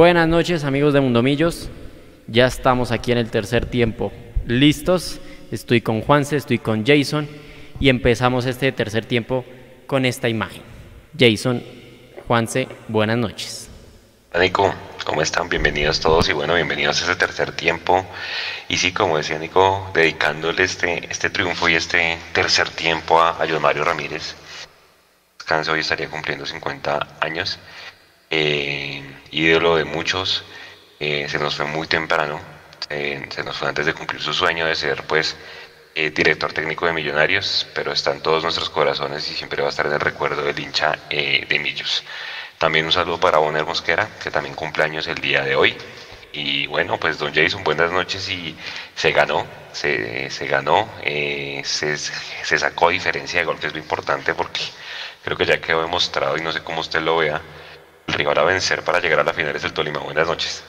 Buenas noches amigos de Mundomillos, ya estamos aquí en el tercer tiempo, listos, estoy con Juanse, estoy con Jason y empezamos este tercer tiempo con esta imagen. Jason, Juanse, buenas noches. Nico, ¿cómo están? Bienvenidos todos y bueno, bienvenidos a este tercer tiempo. Y sí, como decía Nico, dedicándole este, este triunfo y este tercer tiempo a, a Mario Ramírez. Descanso hoy estaría cumpliendo 50 años. Eh, ídolo de muchos, eh, se nos fue muy temprano, se nos fue antes de cumplir su sueño de ser pues eh, director técnico de Millonarios, pero está en todos nuestros corazones y siempre va a estar en el recuerdo del hincha de Millos. También un saludo para Bonner Mosquera, que también cumple años el día de hoy. Y bueno, pues don Jason, buenas noches y se ganó, se, se ganó, se, se, sacó diferencia de gol, que es lo importante porque creo que ya quedó demostrado y no sé cómo usted lo vea, el rival a vencer para llegar a la final es el Tolima. Buenas noches.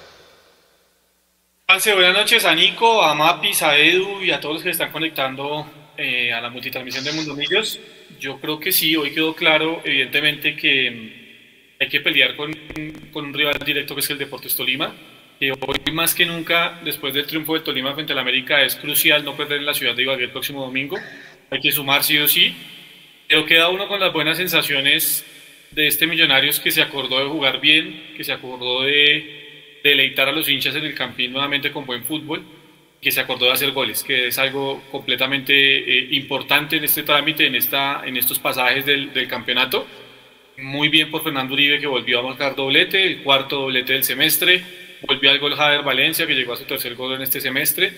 Buenas noches a Nico, a Mapis, a Edu y a todos los que están conectando eh, a la multitransmisión de Mundo Millos. Yo creo que sí, hoy quedó claro, evidentemente, que mm, hay que pelear con, con un rival directo que es el Deportes Tolima. Que hoy más que nunca, después del triunfo del Tolima frente al América, es crucial no perder en la ciudad de Ibagué el próximo domingo. Hay que sumar sí o sí. Pero queda uno con las buenas sensaciones de este Millonarios que se acordó de jugar bien, que se acordó de deleitar a los hinchas en el campín nuevamente con buen fútbol, que se acordó de hacer goles, que es algo completamente eh, importante en este trámite, en, esta, en estos pasajes del, campeonato. Muy bien por Fernando Uribe que volvió a marcar doblete, el cuarto doblete del semestre, volvió al gol Jader Valencia que llegó a su tercer gol en este semestre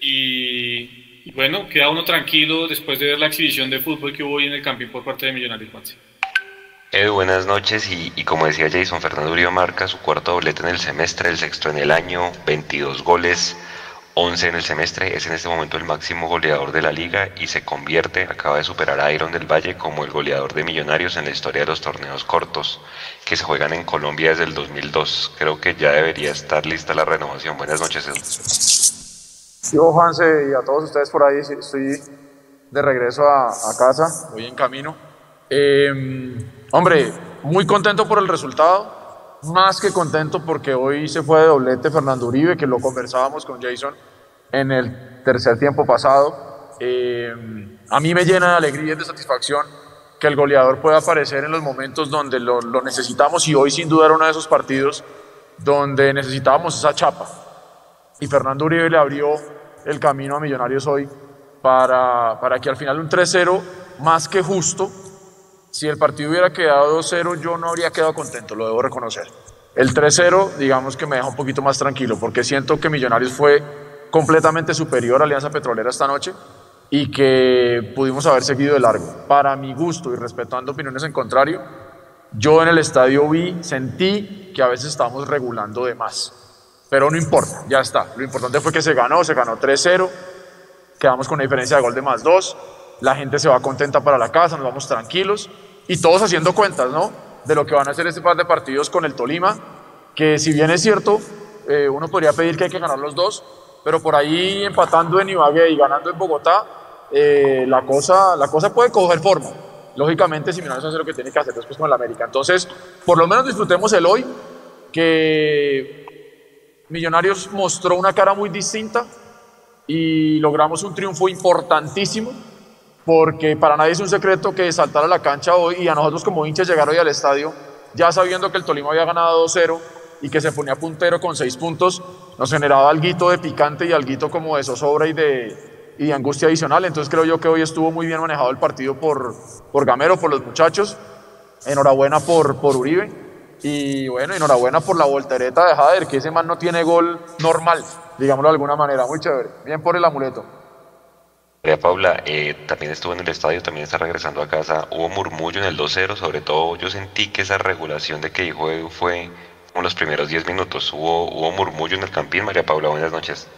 y, y bueno, queda uno tranquilo después de ver la exhibición de fútbol que hubo hoy en el campín por parte de Millonarios. Edu, buenas noches y, como decía Jason, Fernando Uribe marca su cuarto doblete en el semestre, el sexto en el año, 22 goles, 11 en el semestre, es en este momento el máximo goleador de la liga y se convierte, acaba de superar a Iron del Valle como el goleador de Millonarios en la historia de los torneos cortos que se juegan en Colombia desde el 2002. Creo que ya debería estar lista la renovación. Buenas noches, Edu. Sí, Juanse y a todos ustedes por ahí, estoy de regreso a, a casa, voy en camino. Eh, Hombre, muy contento por el resultado, más que contento porque hoy se fue de doblete Fernando Uribe, que lo conversábamos con Jason en el tercer tiempo pasado. Eh, a mí me llena de alegría y de satisfacción que el goleador pueda aparecer en los momentos donde lo, lo necesitamos y hoy sin duda era uno de esos partidos donde necesitábamos esa chapa. Y Fernando Uribe le abrió el camino a Millonarios hoy para, para que al final un 3-0 más que justo si el partido hubiera quedado 2-0, yo no habría quedado contento, lo debo reconocer. El 3-0, digamos que me deja un poquito más tranquilo, porque siento que Millonarios fue completamente superior a Alianza Petrolera esta noche y que pudimos haber seguido de largo. Para mi gusto y respetando opiniones en contrario, yo en el estadio vi, sentí que a veces estábamos regulando de más. Pero no importa, ya está. Lo importante fue que se ganó, se ganó 3-0, quedamos con una diferencia de gol de más 2, la gente se va contenta para la casa, nos vamos tranquilos y todos haciendo cuentas, ¿no? De lo que van a hacer este par de partidos con el Tolima, que si bien es cierto, eh, uno podría pedir que hay que ganar los dos, pero por ahí empatando en Ibagué y ganando en Bogotá, eh, la, cosa, la cosa puede coger forma. Lógicamente, si Millonarios hace lo que tiene que hacer después con el América. Entonces, por lo menos disfrutemos el hoy, que Millonarios mostró una cara muy distinta y logramos un triunfo importantísimo porque para nadie es un secreto que saltar a la cancha hoy y a nosotros como hinchas llegar hoy al estadio, ya sabiendo que el Tolima había ganado 2-0 y que se ponía puntero con 6 puntos, nos generaba algo de picante y algo como de zozobra y de, y de angustia adicional. Entonces creo yo que hoy estuvo muy bien manejado el partido por, por Gamero, por los muchachos. Enhorabuena por, por Uribe. Y bueno, enhorabuena por la voltereta de Jader, que ese man no tiene gol normal, digámoslo de alguna manera. Muy chévere. Bien por el amuleto. María Paula, eh, también estuvo en el estadio, también está regresando a casa. Hubo murmullo en el 2-0, sobre todo yo sentí que esa regulación de que dijo Edu fue como los primeros 10 minutos. Hubo, murmullo en el campín. María Paula, buenas noches.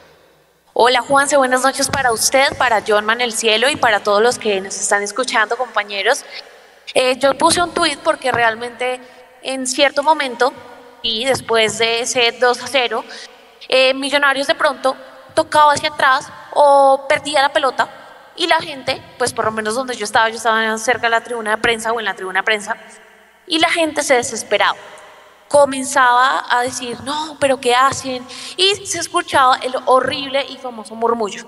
Hola Juanse, buenas noches para usted, para John Man el Cielo y para todos los que nos están escuchando, compañeros. Eh, yo puse un tuit porque realmente en cierto momento y después de ese 2 0, eh, Millonarios de pronto tocaba hacia atrás o perdía la pelota y la gente, pues por lo menos donde yo estaba, yo estaba cerca de la tribuna de prensa o en la tribuna de prensa, y la gente se desesperaba. comenzaba a decir, no, pero ¿qué hacen? Y se escuchaba el horrible y famoso murmullo.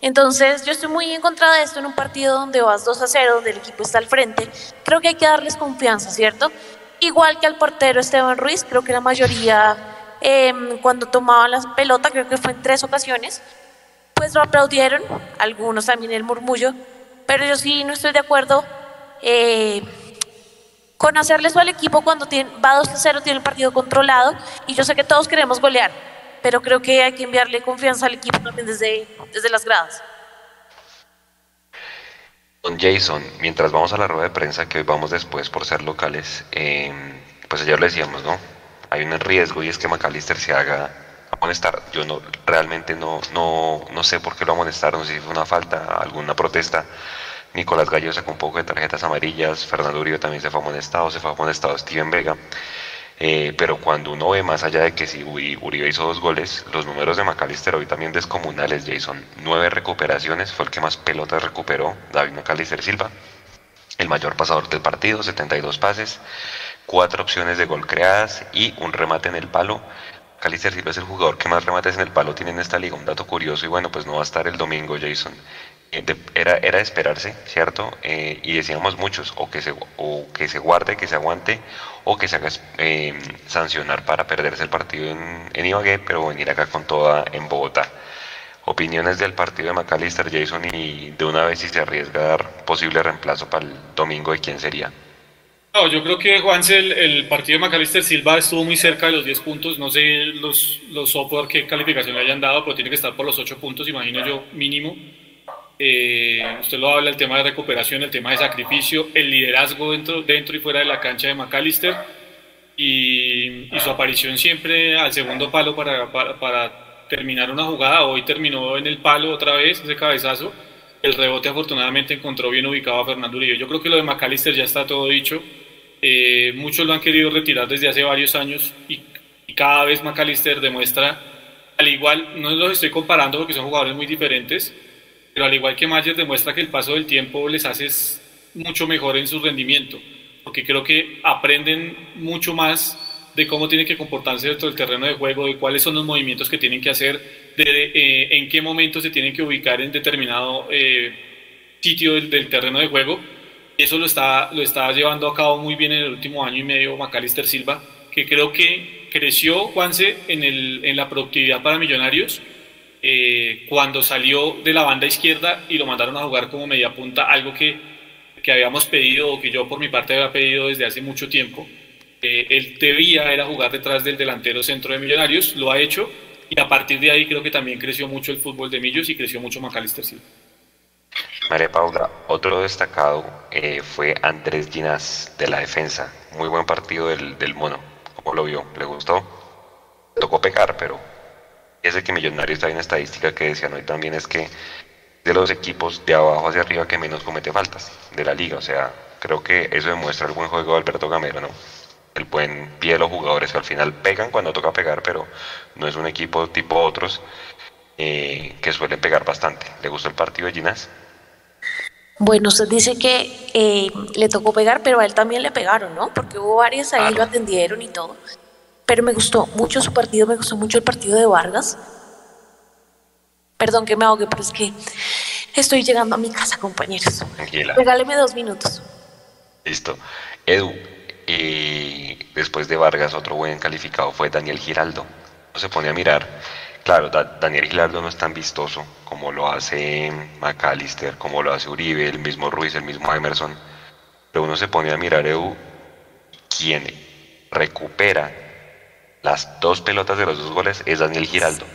Entonces yo estoy muy en contra de esto en un partido donde vas 2 a 0, donde el equipo está al frente. Creo que hay que darles confianza, ¿cierto? Igual que al portero Esteban Ruiz, creo que la mayoría em, cuando tomaban la pelota, creo que fue en tres ocasiones, pues lo aplaudieron, algunos también el murmullo, pero yo sí no estoy de acuerdo eh, con hacerle eso al equipo cuando tiene, va 2 a 0, tiene el partido controlado y yo sé que todos queremos golear, pero creo que hay que enviarle confianza al equipo también desde, desde las gradas. Don Jason, mientras vamos a la rueda de prensa, que hoy vamos después por ser locales, eh, pues ayer lo decíamos, ¿no? Hay un riesgo y es que McAllister se haga amonestar. Yo no realmente no, no, no sé por qué lo amonestaron, si fue una falta, alguna protesta. Nicolás Gallo sacó un poco de tarjetas amarillas, Fernando Uribe también se fue amonestado, se fue amonestado Steven Vega. Eh, pero cuando uno ve más allá de que si Uribe hizo dos goles, los números de McAllister hoy también descomunales, Jason. Nueve recuperaciones, fue el que más pelotas recuperó, David McAllister Silva. El mayor pasador del partido, 72 pases, cuatro opciones de gol creadas y un remate en el palo. McAllister Silva es el jugador que más remates en el palo tiene en esta liga. Un dato curioso y bueno, pues no va a estar el domingo, Jason. Eh, era, era esperarse, ¿cierto? Eh, y decíamos muchos, o que, se, o que se guarde, que se aguante, o que se haga eh, sancionar para perderse el partido en, en, Ibagué, pero venir acá con toda en Bogotá. Opiniones del partido de McAllister, Jason, y de una vez si se arriesga a dar posible reemplazo para el domingo, ¿de quién sería? No, yo creo que Juanse, el, el, partido de McAllister Silva estuvo muy cerca de los 10 puntos. No sé los, los software qué calificación le hayan dado, pero tiene que estar por los 8 puntos, imagino yo, mínimo. Eh, usted lo habla, el tema de recuperación, el tema de sacrificio, el liderazgo dentro, dentro y fuera de la cancha de McAllister y, y su aparición siempre al segundo palo para, para, para, terminar una jugada. Hoy terminó en el palo otra vez, ese cabezazo. El rebote afortunadamente encontró bien ubicado a Fernando Uribe. Yo creo que lo de McAllister ya está todo dicho. Eh, muchos lo han querido retirar desde hace varios años y, cada vez McAllister demuestra, al igual, no los estoy comparando porque son jugadores muy diferentes, pero al igual que Mayer demuestra que el paso del tiempo les hace mucho mejor en su rendimiento, porque creo que aprenden mucho más de cómo tienen que comportarse dentro del terreno de juego, de cuáles son los movimientos que tienen que hacer, de eh, en qué momento se tienen que ubicar en determinado eh, sitio del, del, terreno de juego. Eso lo está, lo está llevando a cabo muy bien en el último año y medio Macalister Silva, que creo que creció Juanse en, el, en la productividad para Millonarios eh, cuando salió de la banda izquierda y lo mandaron a jugar como media punta, algo que, que habíamos pedido o que yo por mi parte había pedido desde hace mucho tiempo. Eh, él debía era jugar detrás del delantero centro de Millonarios, lo ha hecho y a partir de ahí creo que también creció mucho el fútbol de Millos y creció mucho Macalister Silva. María Paula, otro destacado eh, fue Andrés Ginás de la defensa. Muy buen partido del, mono. ¿Cómo lo vio? ¿Le gustó? tocó pecar, pero ese que Millonarios hay una estadística que decían hoy también es que de los equipos de abajo hacia arriba que menos comete faltas de la liga. O sea, creo que eso demuestra el buen juego de Alberto Gamero, ¿no? El buen pie de los jugadores que al final pegan cuando toca pegar, pero no es un equipo tipo otros eh, que suelen pegar bastante. ¿Le gustó el partido de Ginás? Bueno, usted dice que eh, le tocó pegar, pero a él también le pegaron, ¿no? Porque hubo varias ahí, claro. lo atendieron y todo pero me gustó mucho su partido, me gustó mucho el partido de Vargas. Perdón que me ahogue, pero es que estoy llegando a mi casa, compañeros. Tranquila. Regáleme dos minutos. Listo. Edu, y después de Vargas, otro buen calificado fue Daniel Giraldo. Se pone a mirar. Claro, da Daniel Giraldo no es tan vistoso como lo hace McAllister, como lo hace Uribe, el mismo Ruiz, el mismo Emerson. Pero uno se pone a mirar, Edu, quién recupera las dos pelotas de los dos goles es Daniel Giraldo.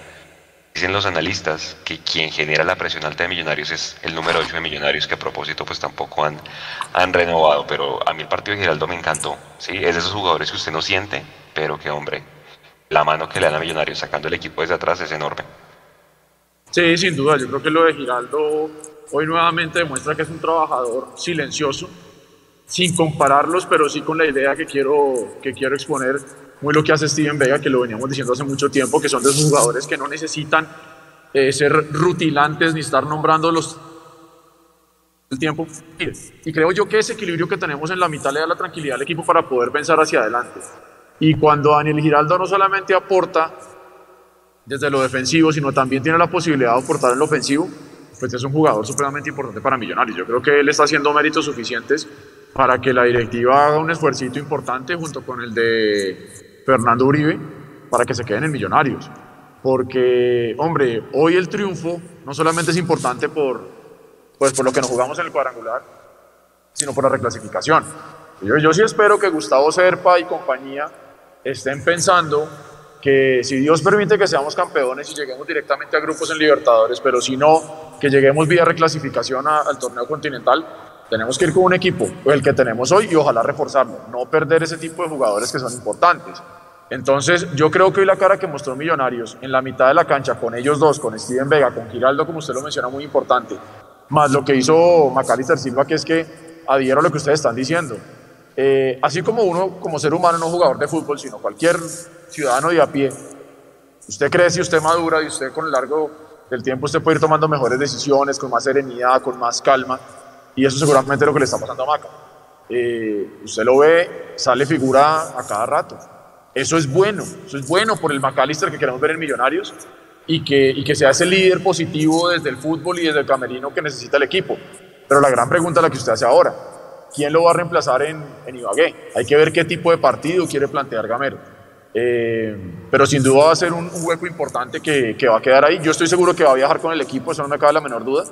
Dicen los analistas que quien genera la presión alta de Millonarios es el número 8 de Millonarios, que a propósito pues tampoco han, han renovado, pero a mí el partido de Giraldo me encantó, ¿sí? Es de esos jugadores que usted no siente, pero que hombre, la mano que le dan a Millonarios sacando el equipo desde atrás es enorme. Sí, sin duda, yo creo que lo de Giraldo hoy nuevamente demuestra que es un trabajador silencioso, sin compararlos, pero sí con la idea que quiero, que quiero exponer muy lo que hace Steven Vega, que lo veníamos diciendo hace mucho tiempo, que son de esos jugadores que no necesitan eh, ser rutilantes ni estar nombrándolos el tiempo. Y creo yo que ese equilibrio que tenemos en la mitad le da la tranquilidad al equipo para poder pensar hacia adelante. Y cuando Daniel Giraldo no solamente aporta desde lo defensivo, sino también tiene la posibilidad de aportar en lo ofensivo, pues es un jugador supremamente importante para Millonarios. Yo creo que él está haciendo méritos suficientes para que la directiva haga un esfuerzo importante junto con el de Fernando Uribe para que se queden en Millonarios. Porque, hombre, hoy el triunfo no solamente es importante por, pues, por lo que nos jugamos en el cuadrangular, sino por la reclasificación. Yo, yo sí espero que Gustavo Serpa y compañía estén pensando que si Dios permite que seamos campeones y lleguemos directamente a grupos en Libertadores, pero si no, que lleguemos vía reclasificación al torneo continental, tenemos que ir con un equipo, el que tenemos hoy, y ojalá reforzarlo, no perder ese tipo de jugadores que son importantes. Entonces, yo creo que hoy la cara que mostró Millonarios en la mitad de la cancha, con ellos dos, con Steven Vega, con Giraldo, como usted lo menciona, muy importante, más lo que hizo Macalister Silva, que es que adhiero a lo que ustedes están diciendo. Eh, así como uno, como ser humano, no jugador de fútbol, sino cualquier ciudadano de a pie, usted crece usted madura y usted con el largo del tiempo usted puede ir tomando mejores decisiones, con más serenidad, con más calma, y eso seguramente es lo que le está pasando a Maca. Eh, usted lo ve, sale figura a cada rato. Eso es bueno, eso es bueno por el McAllister que queremos ver en Millonarios y que, y que sea ese líder positivo desde el fútbol y desde el camerino que necesita el equipo. Pero la gran pregunta es la que usted hace ahora. ¿Quién lo va a reemplazar en, en Ibagué? Hay que ver qué tipo de partido quiere plantear Gamero. Eh, pero sin duda va a ser un, hueco importante que, que, va a quedar ahí. Yo estoy seguro que va a viajar con el equipo, eso no me cabe la menor duda,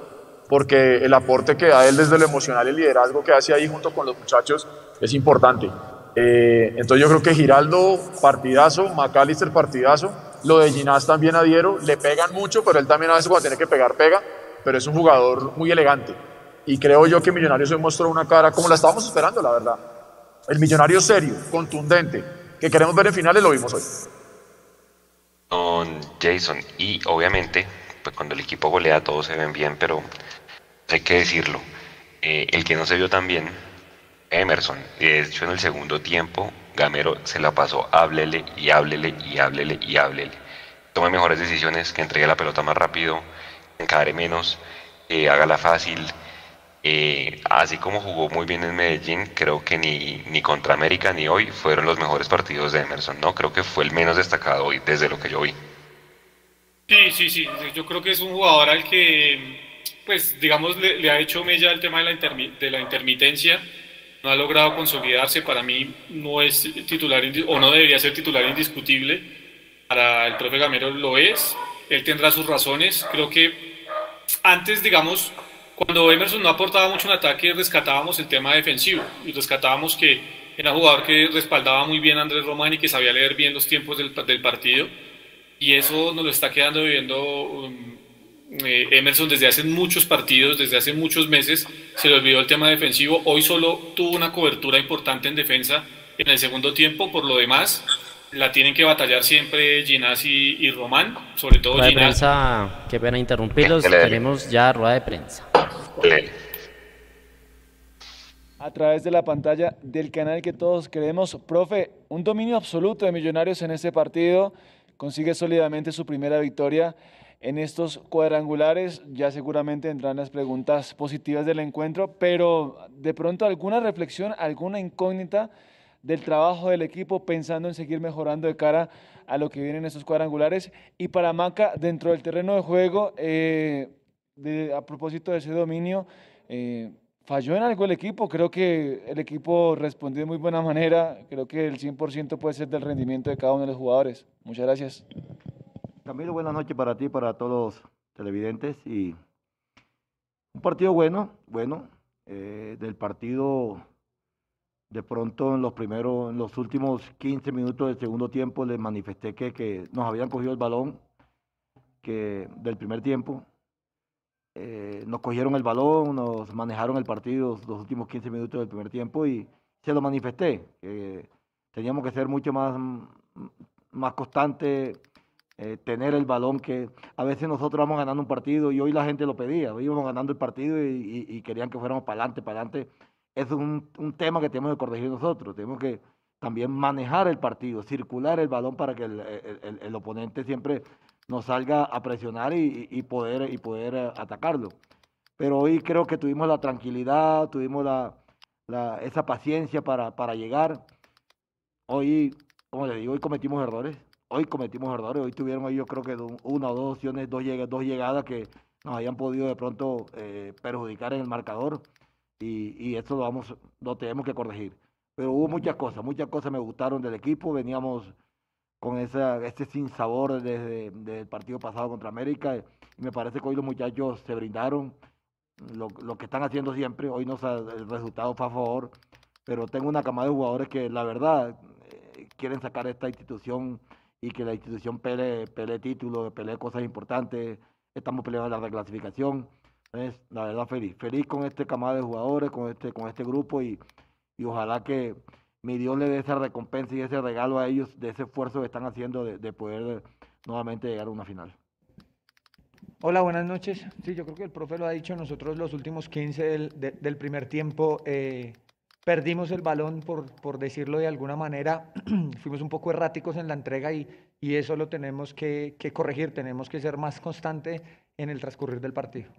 porque el aporte que da él desde lo emocional el liderazgo que hace ahí junto con los muchachos es importante. Eh, entonces yo creo que Giraldo, partidazo, McAllister, partidazo, lo de Ginás también adhiero, le pegan mucho, pero él también a veces cuando tiene que pegar, pega, pero es un jugador muy elegante. Y creo yo que Millonarios hoy mostró una cara como la estábamos esperando, la verdad. El millonario serio, contundente, que queremos ver en finales, lo vimos hoy. Con Jason, y obviamente, pues cuando el equipo golea todos se ven bien, pero hay que decirlo, eh, el que no se vio tan bien, Emerson, de hecho en el segundo tiempo, Gamero se la pasó, háblele y háblele y háblele y háblele. Tome mejores decisiones, que entregue la pelota más rápido, encadre menos, eh, hágala fácil, eh, así como jugó muy bien en Medellín, creo que ni, ni contra América ni hoy fueron los mejores partidos de Emerson, ¿no? Creo que fue el menos destacado hoy, desde lo que yo vi. Sí, sí, sí. Yo creo que es un jugador al que, pues, digamos, le, ha hecho mella el tema de la, intermitencia. No ha logrado consolidarse. Para mí no es titular, o no debería ser titular indiscutible. Para el profe Gamero lo es. Él tendrá sus razones. Creo que antes, digamos, cuando Emerson no aportaba mucho en ataque, rescatábamos el tema defensivo y rescatábamos que era un jugador que respaldaba muy bien a Andrés Román y que sabía leer bien los tiempos del, del partido. Y eso nos lo está quedando viviendo um, eh, Emerson desde hace muchos partidos, desde hace muchos meses. Se le olvidó el tema defensivo. Hoy solo tuvo una cobertura importante en defensa en el segundo tiempo. Por lo demás, la tienen que batallar siempre Ginás y, Román, sobre todo rueda Ginás. De prensa, qué pena interrumpirlos, tenemos ya rueda de prensa. A través de la pantalla del canal que todos queremos, profe, un dominio absoluto de Millonarios en este partido, consigue sólidamente su primera victoria en estos cuadrangulares. Ya seguramente entrarán las preguntas positivas del encuentro, pero de pronto alguna reflexión, alguna incógnita del trabajo del equipo pensando en seguir mejorando de cara a lo que vienen estos cuadrangulares. Y para Maca, dentro del terreno de juego, eh, a propósito de ese dominio, eh, falló en algo el equipo. Creo que el equipo respondió de muy buena manera. Creo que el 100% puede ser del rendimiento de cada uno de los jugadores. Muchas gracias. Camilo, buenas noches para ti, para todos los televidentes. Y un partido bueno, bueno. Eh, del partido de pronto en los primeros, en los últimos 15 minutos del segundo tiempo les manifesté que, que nos habían cogido el balón que del primer tiempo. Eh, nos cogieron el balón, nos manejaron el partido los últimos 15 minutos del primer tiempo y se lo manifesté. que teníamos que ser mucho más, más constante, eh, tener el balón que a veces nosotros vamos ganando un partido y hoy la gente lo pedía, íbamos ganando el partido y, querían que fuéramos para adelante, para adelante es un, un, tema que tenemos que corregir nosotros. Tenemos que también manejar el partido, circular el balón para que el, el, el oponente siempre nos salga a presionar y, y, poder, y poder eh, atacarlo. Pero hoy creo que tuvimos la tranquilidad, tuvimos la, la, esa paciencia para, para llegar. Hoy como les digo, hoy cometimos errores. Hoy cometimos errores. Hoy tuvieron yo creo que una o dos opciones, dos, dos llegadas que nos hayan podido de pronto eh, perjudicar en el marcador. Y, y eso lo, vamos, lo tenemos que corregir. Pero hubo muchas cosas, muchas cosas me gustaron del equipo. Veníamos con esa, ese sinsabor desde, desde el partido pasado contra América. Y me parece que hoy los muchachos se brindaron lo, lo que están haciendo siempre. Hoy no el resultado fue a favor, pero tengo una camada de jugadores que la verdad eh, quieren sacar esta institución y que la institución pelee, pelee títulos, pelee cosas importantes. Estamos peleando la reclasificación. Entonces, la verdad, feliz. Feliz con este camada de jugadores, con este, con este grupo y, y ojalá que mi Dios le dé esa recompensa y ese regalo a ellos de ese esfuerzo que están haciendo de, de poder nuevamente llegar a una final. Hola, buenas noches. Sí, yo creo que el profe lo ha dicho, nosotros los últimos 15 del, del primer tiempo eh, perdimos el balón, por, por, decirlo de alguna manera, fuimos un poco erráticos en la entrega y, y eso lo tenemos que, que, corregir, tenemos que ser más constante en el transcurrir del partido.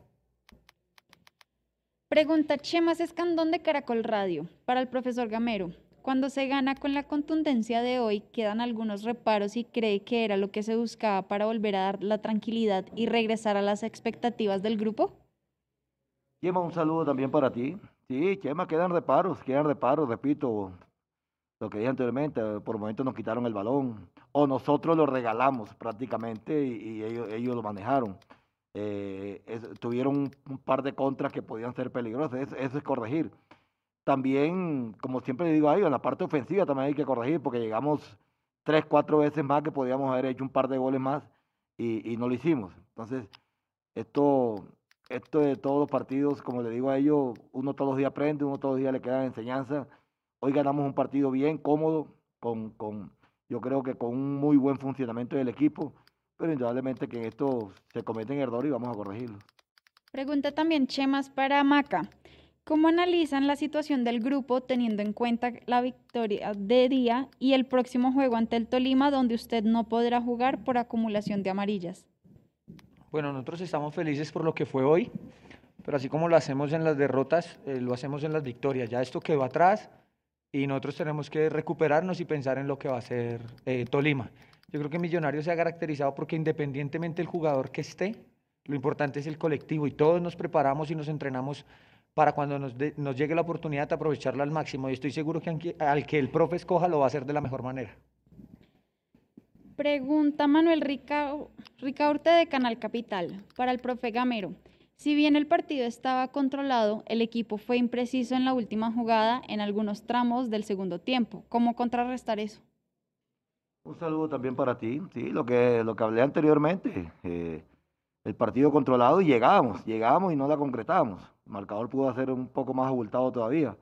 Pregunta Chemas Escandón de Caracol Radio para el profesor Gamero. Cuando se gana con la contundencia de hoy, quedan algunos reparos y cree que era lo que se buscaba para volver a dar la tranquilidad y regresar a las expectativas del grupo. Chema, un saludo también para ti. Sí, Chema, quedan reparos, quedan reparos, repito, lo que dije anteriormente, por momentos nos quitaron el balón, o nosotros lo regalamos prácticamente y, ellos, ellos, lo manejaron. Eh, tuvieron un, par de contras que podían ser peligrosas, eso, es corregir también, como siempre digo a ellos, en la parte ofensiva también hay que corregir porque llegamos tres, cuatro veces más que podíamos haber hecho un par de goles más y no lo hicimos. Entonces, esto, esto de todos los partidos, como le digo a ellos, uno todos los días aprende, uno todos los días le queda enseñanza. Hoy ganamos un partido bien, cómodo, con, con, yo creo que con un muy buen funcionamiento del equipo, pero indudablemente que en esto se cometen errores y vamos a corregirlo. Pregunta también Chemas para Maca. ¿Cómo analizan la situación del grupo teniendo en cuenta la victoria de día y el próximo juego ante el Tolima donde usted no podrá jugar por acumulación de amarillas? Bueno, nosotros estamos felices por lo que fue hoy, pero así como lo hacemos en las derrotas, eh, lo hacemos en las victorias. Ya esto quedó atrás y nosotros tenemos que recuperarnos y pensar en lo que va a ser eh, Tolima. Yo creo que Millonarios se ha caracterizado porque independientemente del jugador que esté, lo importante es el colectivo y todos nos preparamos y nos entrenamos para cuando nos, nos, llegue la oportunidad de aprovecharla al máximo. Y estoy seguro que al que el profe escoja lo va a hacer de la mejor manera. Pregunta Manuel Rica, Ricaurte de Canal Capital para el profe Gamero. Si bien el partido estaba controlado, el equipo fue impreciso en la última jugada en algunos tramos del segundo tiempo. ¿Cómo contrarrestar eso? Un saludo también para ti. Sí, lo que, lo que hablé anteriormente. Eh, el partido controlado y llegábamos, llegábamos y no la concretamos. El marcador pudo ser un poco más abultado todavía.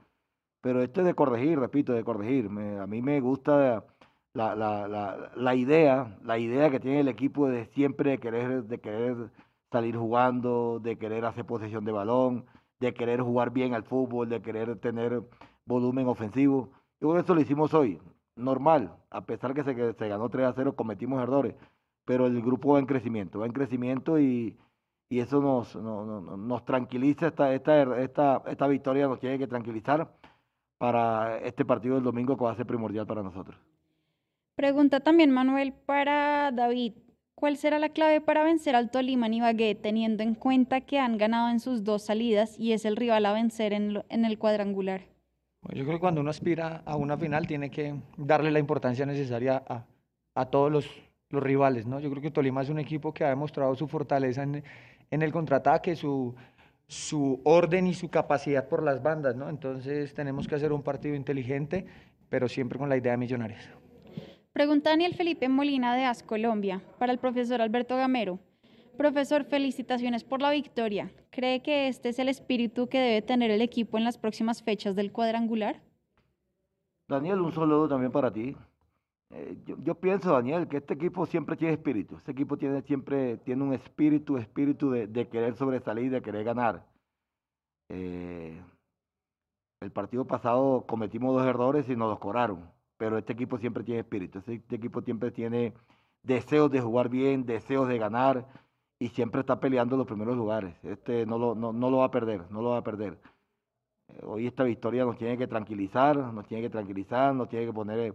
Pero esto es de corregir, repito, de corregir. A mí me gusta la, la, la, la, idea, la idea que tiene el equipo de siempre de querer, de querer salir jugando, de querer hacer posesión de balón, de querer jugar bien al fútbol, de querer tener volumen ofensivo. Y eso lo hicimos hoy. Normal, a pesar que se, que se ganó 3 a 0, cometimos errores pero el grupo va en crecimiento, va en crecimiento y, y eso nos, nos, nos tranquiliza, esta, esta, esta, esta victoria nos tiene que tranquilizar para este partido del domingo que va a ser primordial para nosotros. Pregunta también Manuel para David. ¿Cuál será la clave para vencer al Tolima y Ibagué, teniendo en cuenta que han ganado en sus dos salidas y es el rival a vencer en, en el cuadrangular? Yo creo que cuando uno aspira a una final tiene que darle la importancia necesaria a, todos los rivales, ¿no? Yo creo que Tolima es un equipo que ha demostrado su fortaleza en, en el contraataque, su, su orden y su capacidad por las bandas, ¿no? Entonces tenemos que hacer un partido inteligente, pero siempre con la idea de millonarios. Pregunta Daniel Felipe Molina de AS Colombia para el profesor Alberto Gamero. Profesor, felicitaciones por la victoria. ¿Cree que este es el espíritu que debe tener el equipo en las próximas fechas del cuadrangular? Daniel, un saludo también para ti. Eh, yo, pienso, Daniel, que este equipo siempre tiene espíritu. Este equipo tiene siempre tiene un espíritu, espíritu de, querer sobresalir, de querer ganar. Eh, el partido pasado cometimos dos errores y nos los cobraron, pero este equipo siempre tiene espíritu. Este, este equipo siempre tiene deseos de jugar bien, deseos de ganar y siempre está peleando los primeros lugares. Este no lo, va a perder, no lo va a perder. Eh, hoy esta victoria nos tiene que tranquilizar, nos tiene que tranquilizar, nos tiene que poner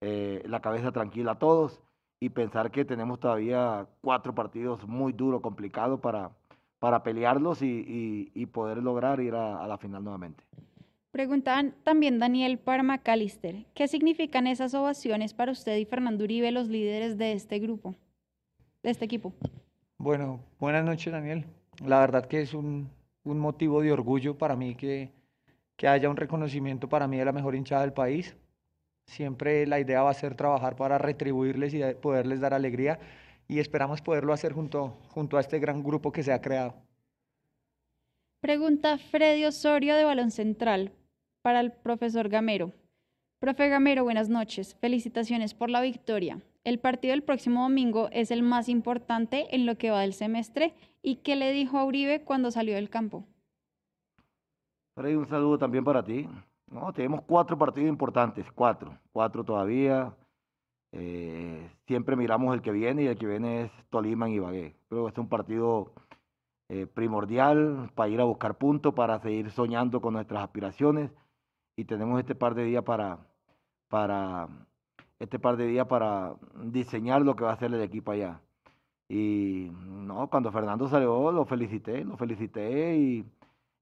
eh, la cabeza tranquila a todos y pensar que tenemos todavía cuatro partidos muy duros, complicados para, para pelearlos y, poder lograr ir a, la final nuevamente. Preguntan también Daniel para McAllister, ¿qué significan esas ovaciones para usted y Fernando Uribe, los líderes de este grupo, de este equipo? Bueno, buenas noches Daniel. La verdad que es un, un motivo de orgullo para mí que, que haya un reconocimiento para mí de la mejor hinchada del país. Siempre la idea va a ser trabajar para retribuirles y poderles dar alegría y esperamos poderlo hacer junto, junto a este gran grupo que se ha creado. Pregunta Freddy Osorio de Balón Central para el profesor Gamero. Profe Gamero, buenas noches. Felicitaciones por la victoria. El partido del próximo domingo es el más importante en lo que va del semestre. ¿Y qué le dijo a Uribe cuando salió del campo? Freddy, un saludo también para ti. No, tenemos cuatro partidos importantes, cuatro, cuatro todavía. Eh, siempre miramos el que viene y el que viene es Tolima y Ibagué. Creo que es un partido eh, primordial para ir a buscar puntos, para seguir soñando con nuestras aspiraciones y tenemos este par de días para, para, este par de días para diseñar lo que va a hacer el equipo allá. Y no, cuando Fernando salió lo felicité, lo felicité y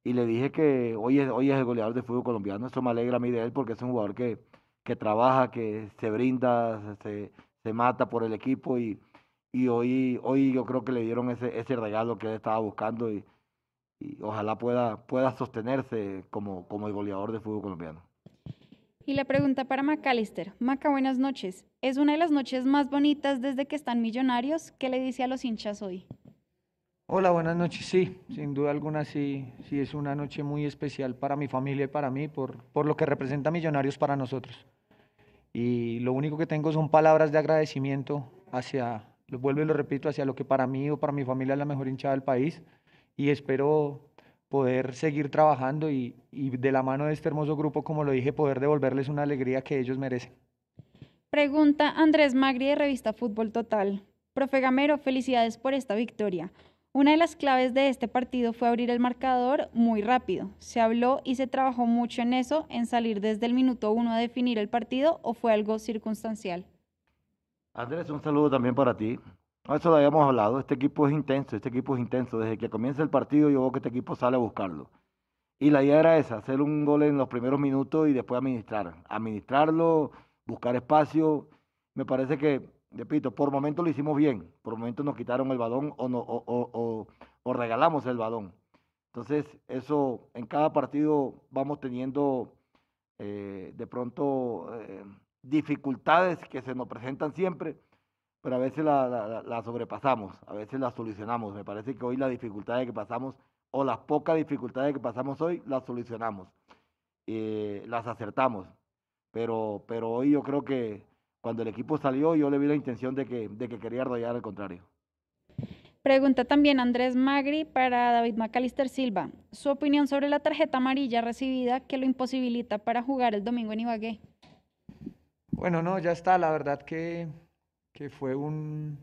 y le dije que hoy es, hoy es el goleador de fútbol colombiano. Eso me alegra a mí de él porque es un jugador que, que trabaja, que se brinda, se, se mata por el equipo y, y, hoy, hoy yo creo que le dieron ese, ese regalo que él estaba buscando y ojalá pueda, pueda sostenerse como, como el goleador de fútbol colombiano. Y la pregunta para McAllister. Maca, buenas noches. Es una de las noches más bonitas desde que están millonarios. ¿Qué le dice a los hinchas hoy? Hola, buenas noches. Sí, sin duda alguna sí, sí es una noche muy especial para mi familia y para mí por, por lo que representa Millonarios para nosotros. Y lo único que tengo son palabras de agradecimiento hacia, lo vuelvo y lo repito, hacia lo que para mí o para mi familia es la mejor hinchada del país. Y espero poder seguir trabajando y, y de la mano de este hermoso grupo, como lo dije, poder devolverles una alegría que ellos merecen. Pregunta Andrés Magri de Revista Fútbol Total. Profe Gamero, felicidades por esta victoria. Una de las claves de este partido fue abrir el marcador muy rápido. ¿Se habló y se trabajó mucho en eso, en salir desde el minuto uno a definir el partido o fue algo circunstancial? Andrés, un saludo también para ti. Eso lo habíamos hablado. Este equipo es intenso, este equipo es intenso. Desde que comienza el partido yo veo que este equipo sale a buscarlo. Y la idea era esa, hacer un gol en los primeros minutos y después administrar. Administrarlo, buscar espacio. Me parece que repito, por momentos lo hicimos bien, por momentos nos quitaron el balón o, no, o, o, regalamos el balón. Entonces, eso en cada partido vamos teniendo eh, de pronto eh, dificultades que se nos presentan siempre, pero a veces la, la, sobrepasamos, a veces la solucionamos. Me parece que hoy las dificultades que pasamos, o las pocas dificultades que pasamos hoy, las solucionamos, eh, las acertamos. Pero, pero hoy yo creo que cuando el equipo salió, yo le vi la intención de que, de que quería arrollar al contrario. Pregunta también Andrés Magri para David Macalister Silva. Su opinión sobre la tarjeta amarilla recibida que lo imposibilita para jugar el domingo en Ibagué. Bueno, no, ya está. La verdad que, que fue un,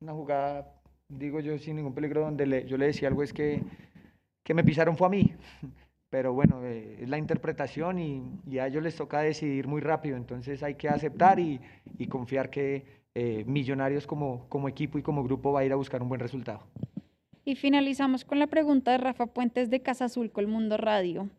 una jugada, digo yo, sin ningún peligro, donde yo le decía algo, es que, que me pisaron fue a mí pero bueno, eh, es la interpretación y, a ellos les toca decidir muy rápido, entonces hay que aceptar y, confiar que eh, Millonarios como, equipo y como grupo va a ir a buscar un buen resultado. Y finalizamos con la pregunta de Rafa Puentes de Casa Azul con Mundo Radio.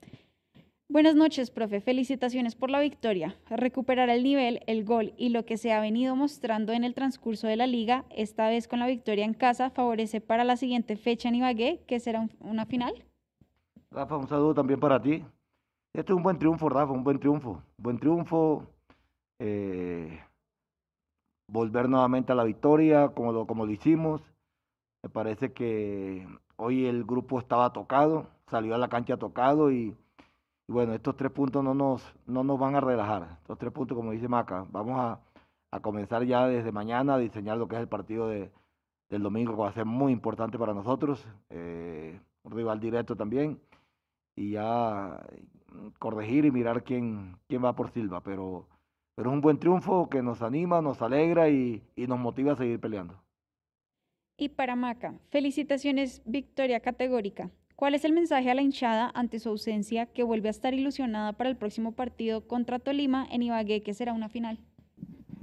Buenas noches, profe. Felicitaciones por la victoria. Recuperar el nivel, el gol y lo que se ha venido mostrando en el transcurso de la liga, esta vez con la victoria en casa, favorece para la siguiente fecha en Ibagué, que será una final. Rafa, un saludo también para ti. Este es un buen triunfo, Rafa, un buen triunfo. Buen triunfo. Eh, volver nuevamente a la victoria, como lo, como lo hicimos. Me parece que hoy el grupo estaba tocado, salió a la cancha tocado y, bueno, estos tres puntos no nos, no nos van a relajar. Estos tres puntos, como dice Maca, vamos a, comenzar ya desde mañana a diseñar lo que es el partido de, del domingo, que va a ser muy importante para nosotros. Eh, un rival directo también y ya mm, corregir y mirar quién, quién va por Silva. Pero, pero es un buen triunfo que nos anima, nos alegra y, y nos motiva a seguir peleando. Y para Maca, felicitaciones, victoria categórica. ¿Cuál es el mensaje a la hinchada ante su ausencia que vuelve a estar ilusionada para el próximo partido contra Tolima en Ibagué, que será una final?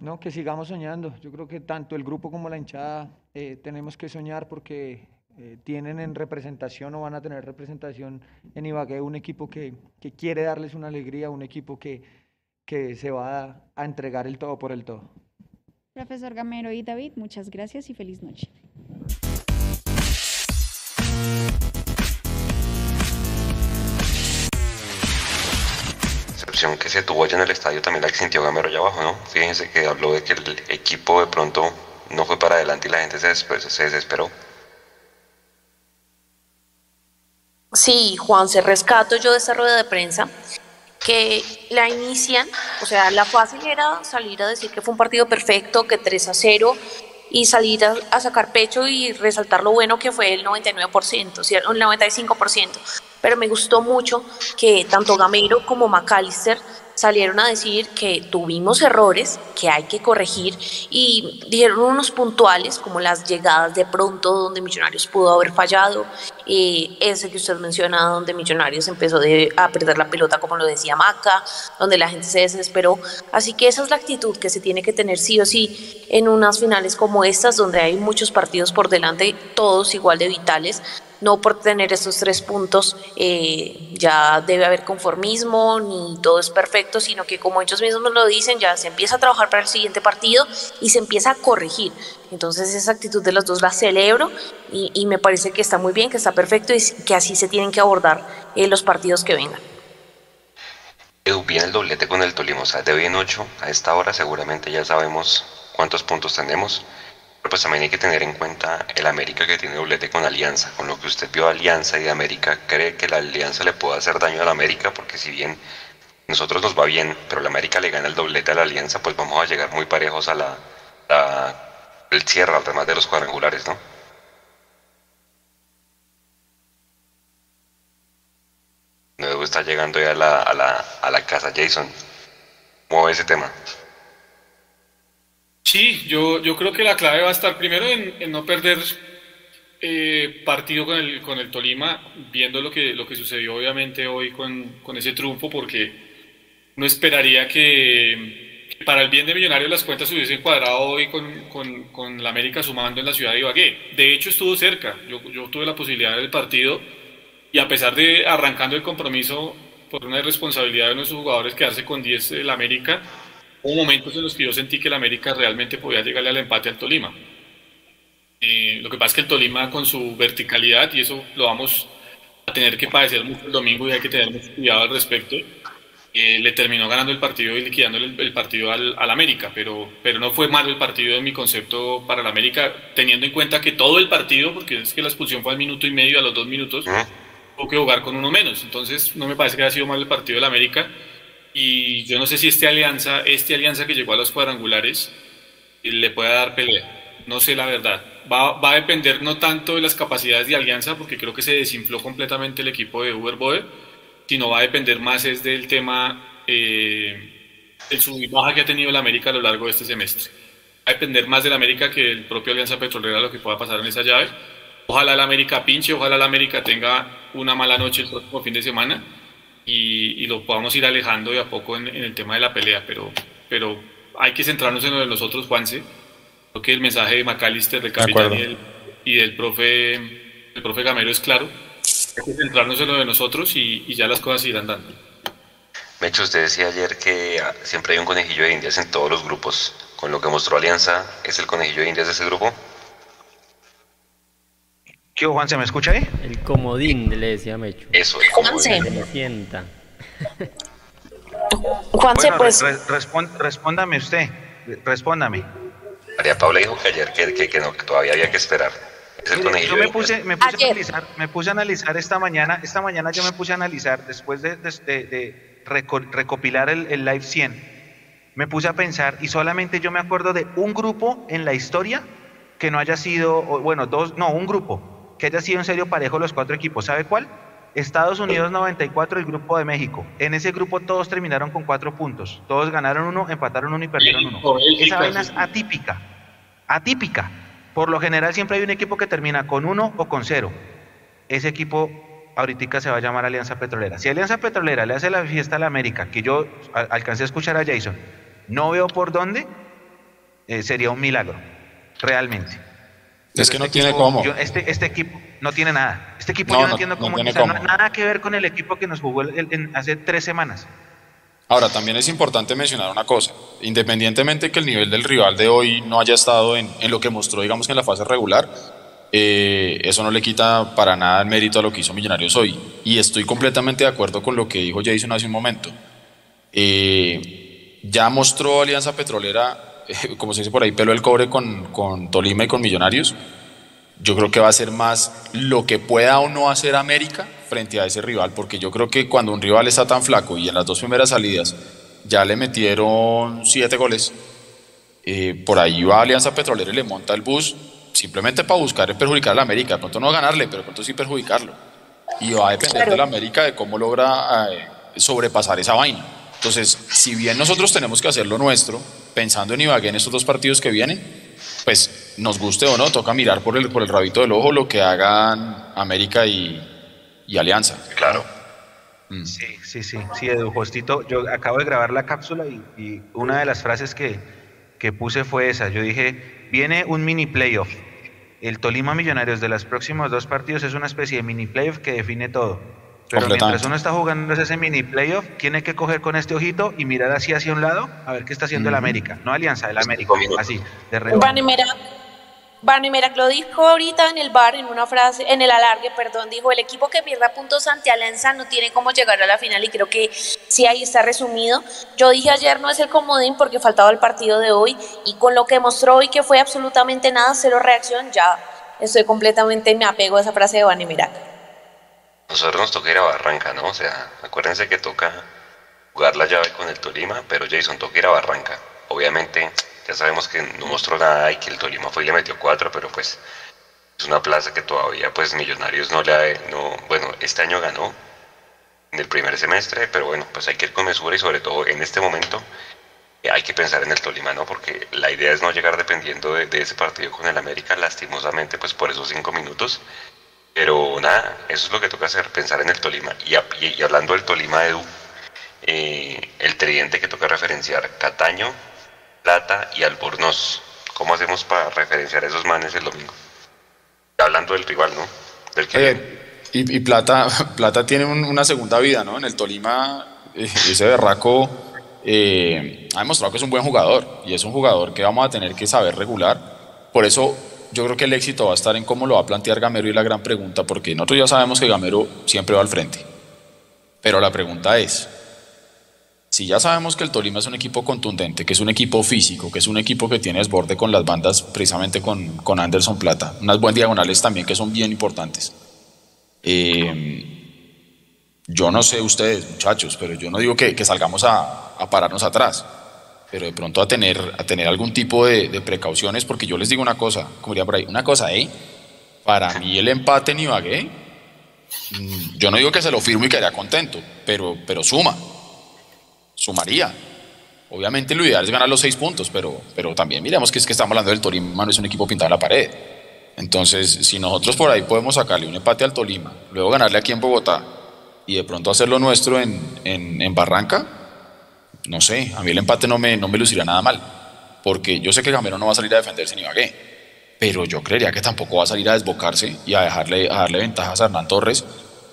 no, que sigamos soñando. Yo creo que tanto el grupo como la hinchada eh, tenemos que soñar porque eh, tienen en representación o van a tener representación en Ibagué un equipo que, que quiere darles una alegría, un equipo que, que se va a, a entregar el todo por el todo. Profesor Gamero y David, muchas gracias y feliz noche. Que se tuvo allá en el estadio también la que sintió Gamero allá abajo, ¿no? Fíjense que habló de que el equipo de pronto no fue para adelante y la gente se. Se desesperó. Sí, Juan, se rescato yo de esa rueda de prensa que la inician, o sea, la fácil era salir a decir que fue un partido perfecto, que 3 a 0 y salir a, sacar pecho y resaltar lo bueno que fue el 99%, ¿sí? el 95%. Pero me gustó mucho que tanto Gamero como McAllister salieron a decir que tuvimos errores, que hay que corregir y dijeron unos puntuales como las llegadas de pronto donde Millonarios pudo haber fallado, eh, ese que usted menciona donde Millonarios empezó de, a perder la pelota como lo decía Maca, donde la gente se desesperó. Así que esa es la actitud que se tiene que tener sí o sí en unas finales como estas donde hay muchos partidos por delante, todos igual de vitales no por tener estos tres puntos eh, ya debe haber conformismo ni todo es perfecto, sino que como ellos mismos lo dicen, ya se empieza a trabajar para el siguiente partido y se empieza a corregir. Entonces esa actitud de los dos la celebro y, y me parece que está muy bien, que está perfecto y que así se tienen que abordar eh, los partidos que vengan. Edu, viene el doblete con el Tolima, o sea, de hoy en 8 a esta hora seguramente ya sabemos cuántos puntos tenemos. Pero pues también hay que tener en cuenta el América que tiene doblete con Alianza. Con lo que usted vio Alianza y de América, ¿cree que la Alianza le puede hacer daño a la América? Porque si bien nosotros nos va bien, pero la América le gana el doblete a la Alianza, pues vamos a llegar muy parejos a la, el cierre, además de los cuadrangulares, ¿no? Luego está llegando ya a la, a la, a la casa Jason. ¿Cómo ese tema? Sí, yo, yo creo que la clave va a estar primero en, en no perder eh, partido con el, con el Tolima, viendo lo que, lo que sucedió obviamente hoy con, con ese triunfo, porque no esperaría que, que para el bien de Millonarios las cuentas se hubiesen cuadrado hoy con, con, con la América sumando en la ciudad de Ibagué. De hecho, estuvo cerca. Yo, yo tuve la posibilidad del partido y a pesar de arrancando el compromiso por una irresponsabilidad de nuestros jugadores quedarse con 10 el América, hubo momentos en los que yo sentí que el América realmente podía llegarle al empate al Tolima. Eh, lo que pasa es que el Tolima con su verticalidad, y eso lo vamos a tener que padecer mucho el domingo y hay que tener mucho cuidado al respecto, eh, le terminó ganando el partido y liquidando el, el partido al, al, América, pero, pero no fue malo el partido en mi concepto para el América, teniendo en cuenta que todo el partido, porque es que la expulsión fue al minuto y medio, a los dos minutos, tuvo que jugar con uno menos, entonces no me parece que haya sido mal el partido del América y yo no sé si este alianza, este alianza que llegó a los cuadrangulares le pueda dar pelea. No sé la verdad. Va, va, a depender no tanto de las capacidades de alianza, porque creo que se desinfló completamente el equipo de Uber Boe, sino va a depender más es del tema eh, del sub y baja que ha tenido el América a lo largo de este semestre. Va a depender más del América que el propio Alianza Petrolera lo que pueda pasar en esa llave. Ojalá el América pinche, ojalá el América tenga una mala noche el próximo fin de semana y, y, lo podamos ir alejando de a poco en, en, el tema de la pelea, pero, pero hay que centrarnos en lo de nosotros, Juanse. Creo que el mensaje de McAllister, del capitán y del, y del, profe, el profe Gamero es claro. Hay que centrarnos en lo de nosotros y, y ya las cosas irán dando. Mecho, usted decía ayer que siempre hay un conejillo de indias en todos los grupos. Con lo que mostró Alianza, ¿es el conejillo de indias de ese grupo? ¿Qué Juan se me escucha ahí? El comodín, le decía Mecho. Eso, el comodín. Juanse. sienta. Juanse, bueno, pues. Re, respond, respóndame usted, respóndame. María Paula dijo que ayer que, que, que, no, que todavía había que esperar. Mire, yo me puse, me puse, a analizar, me puse a analizar esta mañana, esta mañana yo me puse a analizar, después de, de, de, de reco recopilar el, el Live 100, me puse a pensar y solamente yo me acuerdo de un grupo en la historia que no haya sido, bueno, dos, no, un grupo, que haya sido en serio parejo los cuatro equipos. ¿Sabe cuál? Estados Unidos 94, el grupo de México. En ese grupo todos terminaron con cuatro puntos. Todos ganaron uno, empataron uno y perdieron uno. Esa vaina es atípica. Atípica. Por lo general siempre hay un equipo que termina con uno o con cero. Ese equipo ahorita se va a llamar Alianza Petrolera. Si Alianza Petrolera le hace la fiesta a la América, que yo alcancé a escuchar a Jason, no veo por dónde, eh, sería un milagro, realmente. Es que no este tiene cómo. este, este equipo no tiene nada. Este equipo yo no, entiendo cómo. No, tiene nada que ver con el equipo que nos jugó hace tres semanas. Ahora, también es importante mencionar una cosa. Independientemente que el nivel del rival de hoy no haya estado en, en lo que mostró, digamos que en la fase regular, eh, eso no le quita para nada el mérito a lo que hizo Millonarios hoy. Y estoy completamente de acuerdo con lo que dijo Jason hace un momento. Eh, ya mostró Alianza Petrolera, como se dice por ahí, pelo el cobre con, con Tolima y con Millonarios. Yo creo que va a ser más lo que pueda o no hacer América frente a ese rival, porque yo creo que cuando un rival está tan flaco y en las dos primeras salidas ya le metieron siete goles, por ahí va Alianza Petrolera y le monta el bus simplemente para buscar perjudicar a la América, de pronto no ganarle, pero de pronto sí perjudicarlo. Y va a depender de la América de cómo logra eh, sobrepasar esa vaina. Entonces, si bien nosotros tenemos que hacer lo nuestro, pensando en Ibagué en estos dos partidos que vienen, pues nos guste o no, toca mirar por el, por el rabito del ojo lo que hagan América y, Alianza. Claro. Mm. Sí, sí, sí, sí, Edu Justito, yo acabo de grabar la cápsula y, y una de las frases que, que puse fue esa. Yo dije, viene un mini playoff el Tolima Millonarios de los próximos dos partidos es una especie de mini playoff que define todo. Pero mientras uno está jugando ese mini playoff, tiene que coger con este ojito y mirar así hacia un lado a ver qué está haciendo el América. No Alianza, el América. Así, de Barney Merak lo dijo ahorita en el bar, en una frase, en el alargue, perdón, dijo, el equipo que pierda puntos ante Alianza no tiene cómo llegar a la final y creo que sí ahí está resumido. Yo dije ayer no es el comodín porque faltaba el partido de hoy y con lo que mostró hoy que fue absolutamente nada, cero reacción, ya estoy completamente, me apego a esa frase de Merak. Nosotros nos toca ir a Barranca, ¿no? O sea, acuérdense que toca jugar la llave con el Tolima, pero Jason toca ir a Barranca. Obviamente ya sabemos que no mostró nada y que el Tolima fue y le metió cuatro, pero pues es una plaza que todavía pues Millonarios no le no, bueno, este año ganó en el primer semestre, pero bueno, pues hay que ir con mesura y sobre todo en este momento eh, hay que pensar en el Tolima, ¿no? Porque la idea es no llegar dependiendo de, ese partido con el América, lastimosamente, pues por esos cinco minutos. Pero nada, eso es lo que toca hacer, pensar en el Tolima. Y, y, hablando del Tolima, Edu, eh, el tridente que toca referenciar, Cataño, Plata y Albornoz. ¿Cómo hacemos para referenciar esos manes el domingo? Hablando del rival, ¿no? Del que... y, Plata, Plata tiene una segunda vida, ¿no? En el Tolima, eh, ese berraco eh, ha demostrado que es un buen jugador y es un jugador que vamos a tener que saber regular. Por eso yo creo que el éxito va a estar en cómo lo va a plantear Gamero y la gran pregunta, porque nosotros ya sabemos que Gamero siempre va al frente. Pero la pregunta es, si ya sabemos que el Tolima es un equipo contundente, que es un equipo físico, que es un equipo que tiene desborde con las bandas, precisamente con, con Anderson Plata, unas buenas diagonales también que son bien importantes. Eh, yo no sé ustedes, muchachos, pero yo no digo que, que salgamos a, a, pararnos atrás, pero de pronto a tener, a tener algún tipo de, de, precauciones, porque yo les digo una cosa, como diría por ahí, una cosa, ¿eh? Para mí el empate en Ibagué, mm, yo no digo que se lo firmo y quedaría contento, pero, pero suma sumaría. Obviamente lo ideal es ganar los seis puntos, pero, pero también miremos que es que estamos hablando del Tolima, no es un equipo pintado en la pared. Entonces, si nosotros por ahí podemos sacarle un empate al Tolima, luego ganarle aquí en Bogotá y de pronto hacer lo nuestro en, en, Barranca, no sé, a mí el empate no me, no me luciría nada mal, porque yo sé que Gamero no va a salir a defenderse ni Ibagué, pero yo creería que tampoco va a salir a desbocarse y a dejarle, a darle ventajas a Hernán Torres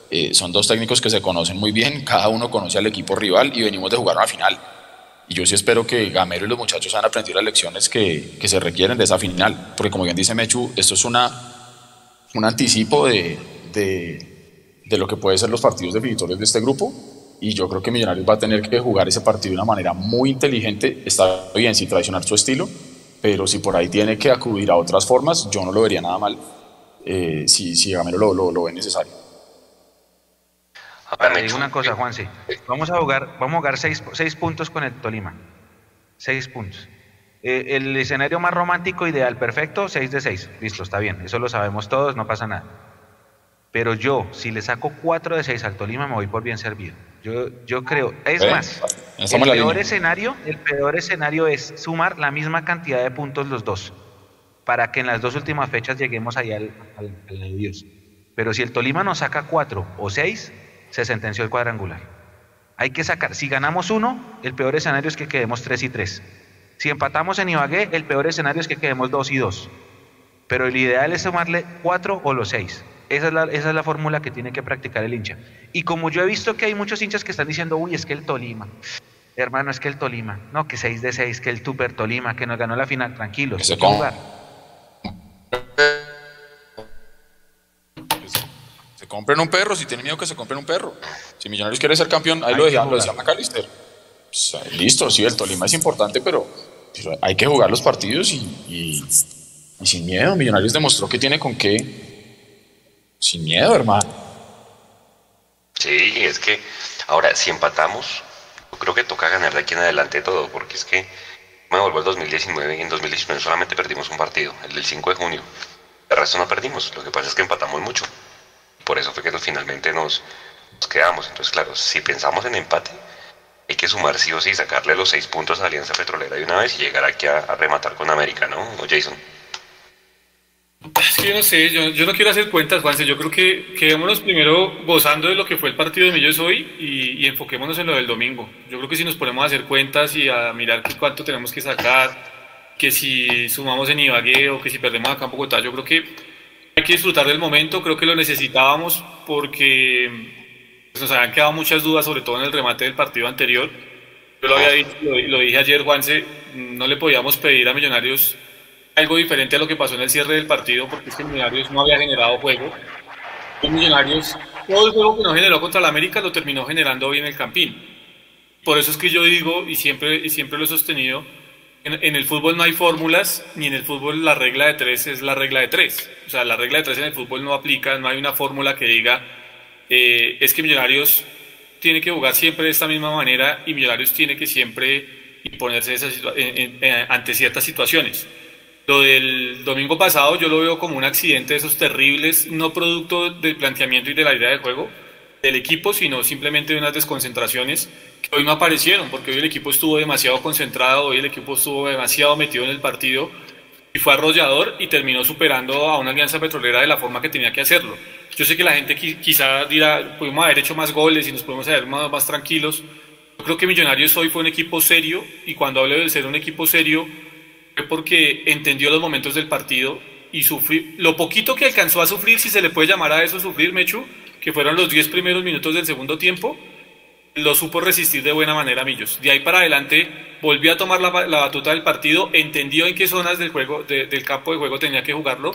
eh, son dos técnicos que se conocen muy bien, cada uno conoce al equipo rival y venimos de jugar una final. Y yo sí espero que Gamero y los muchachos han aprendido las lecciones que, que se requieren de esa final, porque como bien dice Mechu, esto es una, un anticipo de, de, de lo que pueden ser los partidos definitorios de este grupo y yo creo que Millonarios va a tener que jugar ese partido de una manera muy inteligente. Está bien si traicionar su estilo, pero si por ahí tiene que acudir a otras formas, yo no lo vería nada mal eh, si, si Gamero lo, lo, lo, ve necesario. Ahora, digo una cosa, Juanse. Vamos a jugar, vamos a jugar seis, seis puntos con el Tolima. Seis puntos. Eh, el escenario más romántico, ideal, perfecto, seis de seis. Listo, está bien. Eso lo sabemos todos, no pasa nada. Pero yo, si le saco cuatro de seis al Tolima, me voy por bien servido. Yo, yo creo, es más, el peor, escenario, el peor escenario es sumar la misma cantidad de puntos los dos, para que en las dos últimas fechas lleguemos allá al, al, al de Dios. Pero si el Tolima nos saca cuatro o seis, se sentenció el cuadrangular. Hay que sacar, si ganamos uno, el peor escenario es que quedemos tres y tres. Si empatamos en Ibagué, el peor escenario es que quedemos 2 y 2. Pero el ideal es sumarle 4 o los 6. Esa es, la, esa es la fórmula que tiene que practicar el hincha. Y como yo he visto que hay muchos hinchas que están diciendo, uy, es que el Tolima, hermano, es que el Tolima, no, que 6 de 6, que el Tuper Tolima, que nos ganó la final, tranquilos. se jugar. Se compren un perro, si tienen miedo que se compren un perro. Si Millonarios quiere ser campeón, ahí lo decía, lo decía McAllister. Pues, listo, sí, el Tolima es importante, pero, hay que jugar los partidos y, y, y sin miedo. Millonarios demostró que tiene con qué sin miedo, hermano. Sí, es que ahora si empatamos, yo creo que toca ganar de aquí en adelante todo, porque es que me vuelvo al 2019 y en 2019 solamente perdimos un partido, el del 5 de junio. El resto no perdimos, lo que pasa es que empatamos mucho. Por eso fue que finalmente nos, quedamos. Entonces, claro, si pensamos en empate, hay que sumar sí o sí, sacarle los seis puntos a Alianza Petrolera de una vez y llegar aquí a, a rematar con América, ¿no? ¿O Jason? Es que yo no sé, yo, no quiero hacer cuentas, Juanse. Yo creo que quedémonos primero gozando de lo que fue el partido de Millos hoy y, enfoquémonos en lo del domingo. Yo creo que si nos ponemos a hacer cuentas y a mirar cuánto tenemos que sacar, que si sumamos en Ibagué o que si perdemos acá en Bogotá, yo creo que hay que disfrutar del momento. Creo que lo necesitábamos porque pues, nos habían quedado muchas dudas, sobre todo en el remate del partido anterior. Yo lo había dicho, lo dije ayer, Juanse, no le podíamos pedir a Millonarios algo diferente a lo que pasó en el cierre del partido, porque es que Millonarios no había generado juego. Millonarios, todo el juego que no generó contra el América lo terminó generando hoy en el Campín. Por eso es que yo digo, y siempre, y siempre lo he sostenido, en, el fútbol no hay fórmulas, ni en el fútbol la regla de tres es la regla de tres. O sea, la regla de tres en el fútbol no aplica, no hay una fórmula que diga, eh, es que Millonarios tiene que jugar siempre de esta misma manera y Millonarios tiene que siempre imponerse ante ciertas situaciones. Lo del domingo pasado yo lo veo como un accidente de esos terribles, no producto del planteamiento y de la idea de juego del equipo, sino simplemente de unas desconcentraciones que hoy no aparecieron, porque hoy el equipo estuvo demasiado concentrado, hoy el equipo estuvo demasiado metido en el partido y fue arrollador y terminó superando a una alianza petrolera de la forma que tenía que hacerlo. Yo sé que la gente quizá dirá, pudimos haber hecho más goles y nos podemos haber más, más tranquilos. Yo creo que Millonarios hoy fue un equipo serio y cuando hablo de ser un equipo serio, porque entendió los momentos del partido y sufrió, lo poquito que alcanzó a sufrir, si se le puede llamar a eso sufrir, Mechu, que fueron los 10 primeros minutos del segundo tiempo, lo supo resistir de buena manera Millos. De ahí para adelante volvió a tomar la, batuta del partido, entendió en qué zonas del, juego, del campo de juego tenía que jugarlo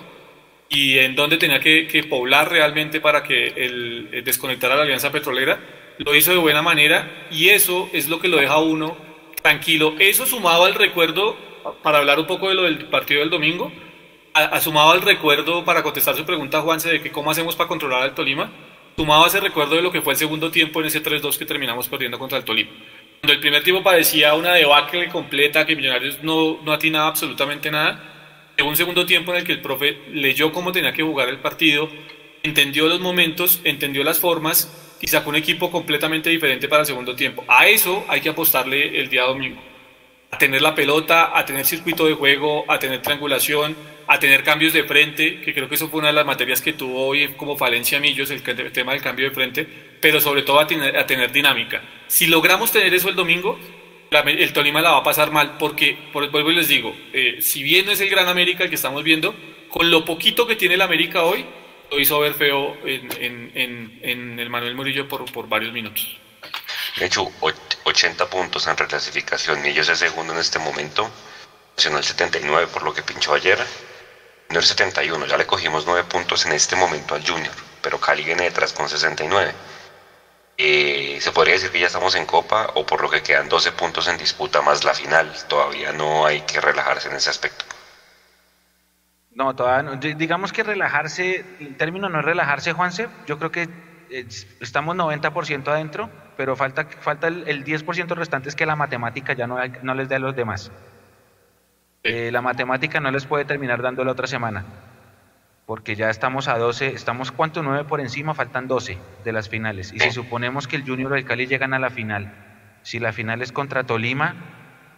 y en dónde tenía que, poblar realmente para que el, el desconectara la alianza petrolera. Lo hizo de buena manera y eso es lo que lo deja uno tranquilo. Eso sumado al recuerdo para hablar un poco de lo del partido del domingo, sumado al recuerdo para contestar su pregunta, Juanse, de que cómo hacemos para controlar al Tolima, sumado ese recuerdo de lo que fue el segundo tiempo en ese 3-2 que terminamos perdiendo contra el Tolima. Cuando el primer tiempo parecía una debacle completa, que Millonarios no, no atinaba absolutamente nada, en un segundo tiempo en el que el profe leyó cómo tenía que jugar el partido, entendió los momentos, entendió las formas y sacó un equipo completamente diferente para el segundo tiempo. A eso hay que apostarle el día domingo a tener la pelota, a tener circuito de juego, a tener triangulación, a tener cambios de frente, que creo que eso fue una de las materias que tuvo hoy como falencia Millos, el, tema del cambio de frente, pero sobre todo a tener, dinámica. Si logramos tener eso el domingo, el Tolima la va a pasar mal, porque, por, vuelvo y les digo, eh, si bien no es el Gran América el que estamos viendo, con lo poquito que tiene el América hoy, lo hizo ver feo en, el Manuel Murillo por varios minutos. De hecho, 80 puntos en reclasificación. Millos es segundo en este momento. Nacional 79 por lo que pinchó ayer. Junior 71. Ya le cogimos 9 puntos en este momento al Junior. Pero Cali viene detrás con 69. Eh, se podría decir que ya estamos en Copa o por lo que quedan 12 puntos en disputa más la final. Todavía no hay que relajarse en ese aspecto. No, todavía no. Digamos que relajarse, el término no es relajarse, Juanse. Yo creo que estamos 90% adentro, pero falta, falta el, 10% restante es que la matemática ya no, no les dé a los demás. Eh, la matemática no les puede terminar dando la otra semana, porque ya estamos a 12, estamos cuánto 9 por encima, faltan 12 de las finales. Y si suponemos que el Junior o el Cali llegan a la final, si la final es contra Tolima,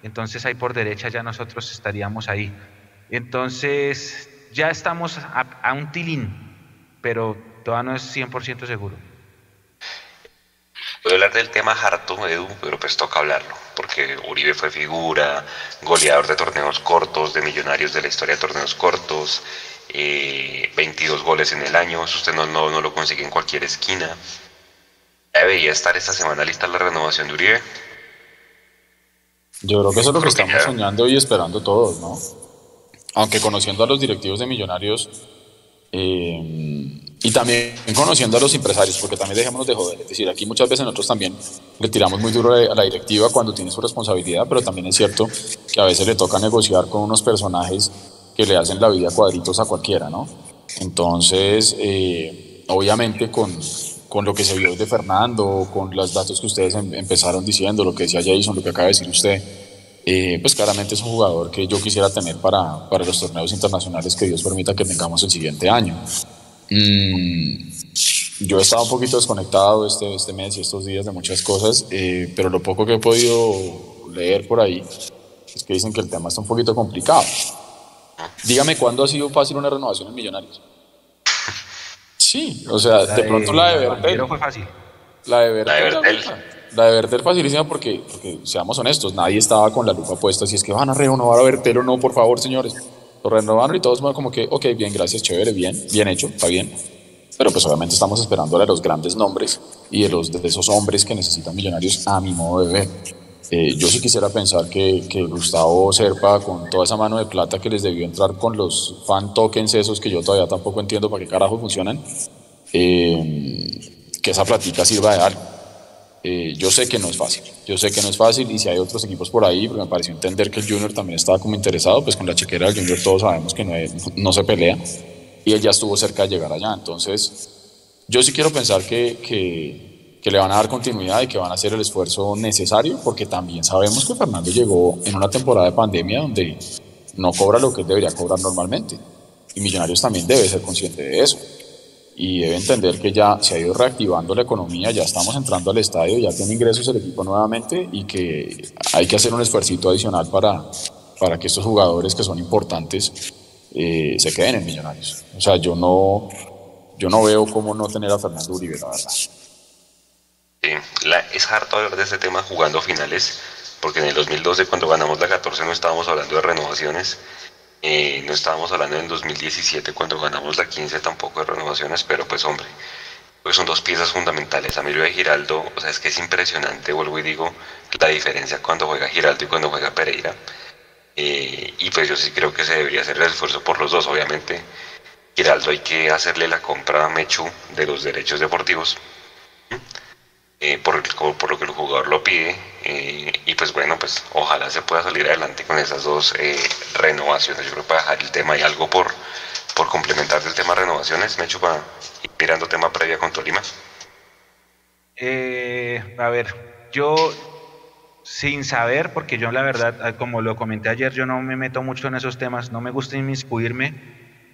entonces ahí por derecha ya nosotros estaríamos ahí. Entonces ya estamos a, a un tilín, pero todavía no es 100% seguro. Voy a hablar del tema harto, Edu, pero pues toca hablarlo, porque Uribe fue figura, goleador de torneos cortos, de millonarios de la historia de torneos cortos, 22 eh, goles en el año, eso usted no, no, no lo consigue en cualquier esquina. Debería estar esta semana lista la renovación de Uribe. Yo creo que eso es lo que estamos soñando y esperando todos, ¿no? Aunque conociendo a los directivos de Millonarios eh, y también conociendo a los empresarios, porque también dejémonos de joder. Es decir, aquí muchas veces nosotros también le tiramos muy duro a la directiva cuando tiene su responsabilidad, pero también es cierto que a veces le toca negociar con unos personajes que le hacen la vida cuadritos a cualquiera, ¿no? Entonces, eh, obviamente con, con lo que se vio de Fernando, con los datos que ustedes em, empezaron diciendo, lo que decía Jason, lo que acaba de decir usted, eh, pues claramente es un jugador que yo quisiera tener para, para los torneos internacionales que Dios permita que tengamos el siguiente año. Mm, yo he estado un poquito desconectado este, este mes y estos días de muchas cosas, eh, pero lo poco que he podido leer por ahí es que dicen que el tema está un poquito complicado. Dígame cuándo ha sido fácil una renovación en Millonarios. Sí, o sea, de, pronto la de Bertel. fue fácil. La de Bertel. La de Bertel facilísima porque, porque, seamos honestos, nadie estaba con la lupa puesta. Si es que van a renovar a Bertel o no, por favor, señores. Lo renovaron y todos como que, ok, bien, gracias, chévere, bien, bien hecho, está bien. Pero pues obviamente estamos esperando a los grandes nombres y de, los, de esos hombres que necesitan millonarios a mi modo de ver. Eh, yo sí quisiera pensar que, que, Gustavo Serpa, con toda esa mano de plata que les debió entrar con los fan tokens esos que yo todavía tampoco entiendo para qué carajo funcionan, eh, que esa platita sirva de algo. Eh, yo sé que no es fácil, yo sé que no es fácil y si hay otros equipos por ahí, porque me pareció entender que el Junior también estaba como interesado, pues con la chequera del Junior todos sabemos que no, se pelea y él ya estuvo cerca de llegar allá. Entonces, yo sí quiero pensar que, que, le van a dar continuidad y que van a hacer el esfuerzo necesario, porque también sabemos que Fernando llegó en una temporada de pandemia donde no cobra lo que debería cobrar normalmente. Y Millonarios también debe ser consciente de eso y debe entender que ya se ha ido reactivando la economía, ya estamos entrando al estadio, ya tiene ingresos el equipo nuevamente y que hay que hacer un esfuerzo adicional para, para que estos jugadores que son importantes eh, se queden en Millonarios. O sea, yo no, yo no veo cómo no tener a Fernando Uribe, la verdad. es harto hablar de este tema jugando finales, porque en el 2012 cuando ganamos la 14 no estábamos hablando de renovaciones eh, no estábamos hablando en 2017 cuando ganamos la 15 tampoco de renovaciones, pero pues hombre, pues son dos piezas fundamentales. Lo de Giraldo, o sea, es que es impresionante, vuelvo y digo, la diferencia cuando juega Giraldo y cuando juega Pereira. Eh, y pues yo sí creo que se debería hacer el esfuerzo por los dos, obviamente. Giraldo hay que hacerle la compra a Mechu de los derechos deportivos. Eh, por, por, lo que el jugador lo pide. Eh, y pues bueno, pues ojalá se pueda salir adelante con esas dos eh, renovaciones. Yo creo que para dejar el tema y algo por, por complementar del tema renovaciones, me hecho para ir mirando tema previa con Tolima. a ver, yo sin saber, porque yo la verdad, ah, como lo comenté ayer, yo no me meto mucho en esos temas, no me gusta inmiscuirme,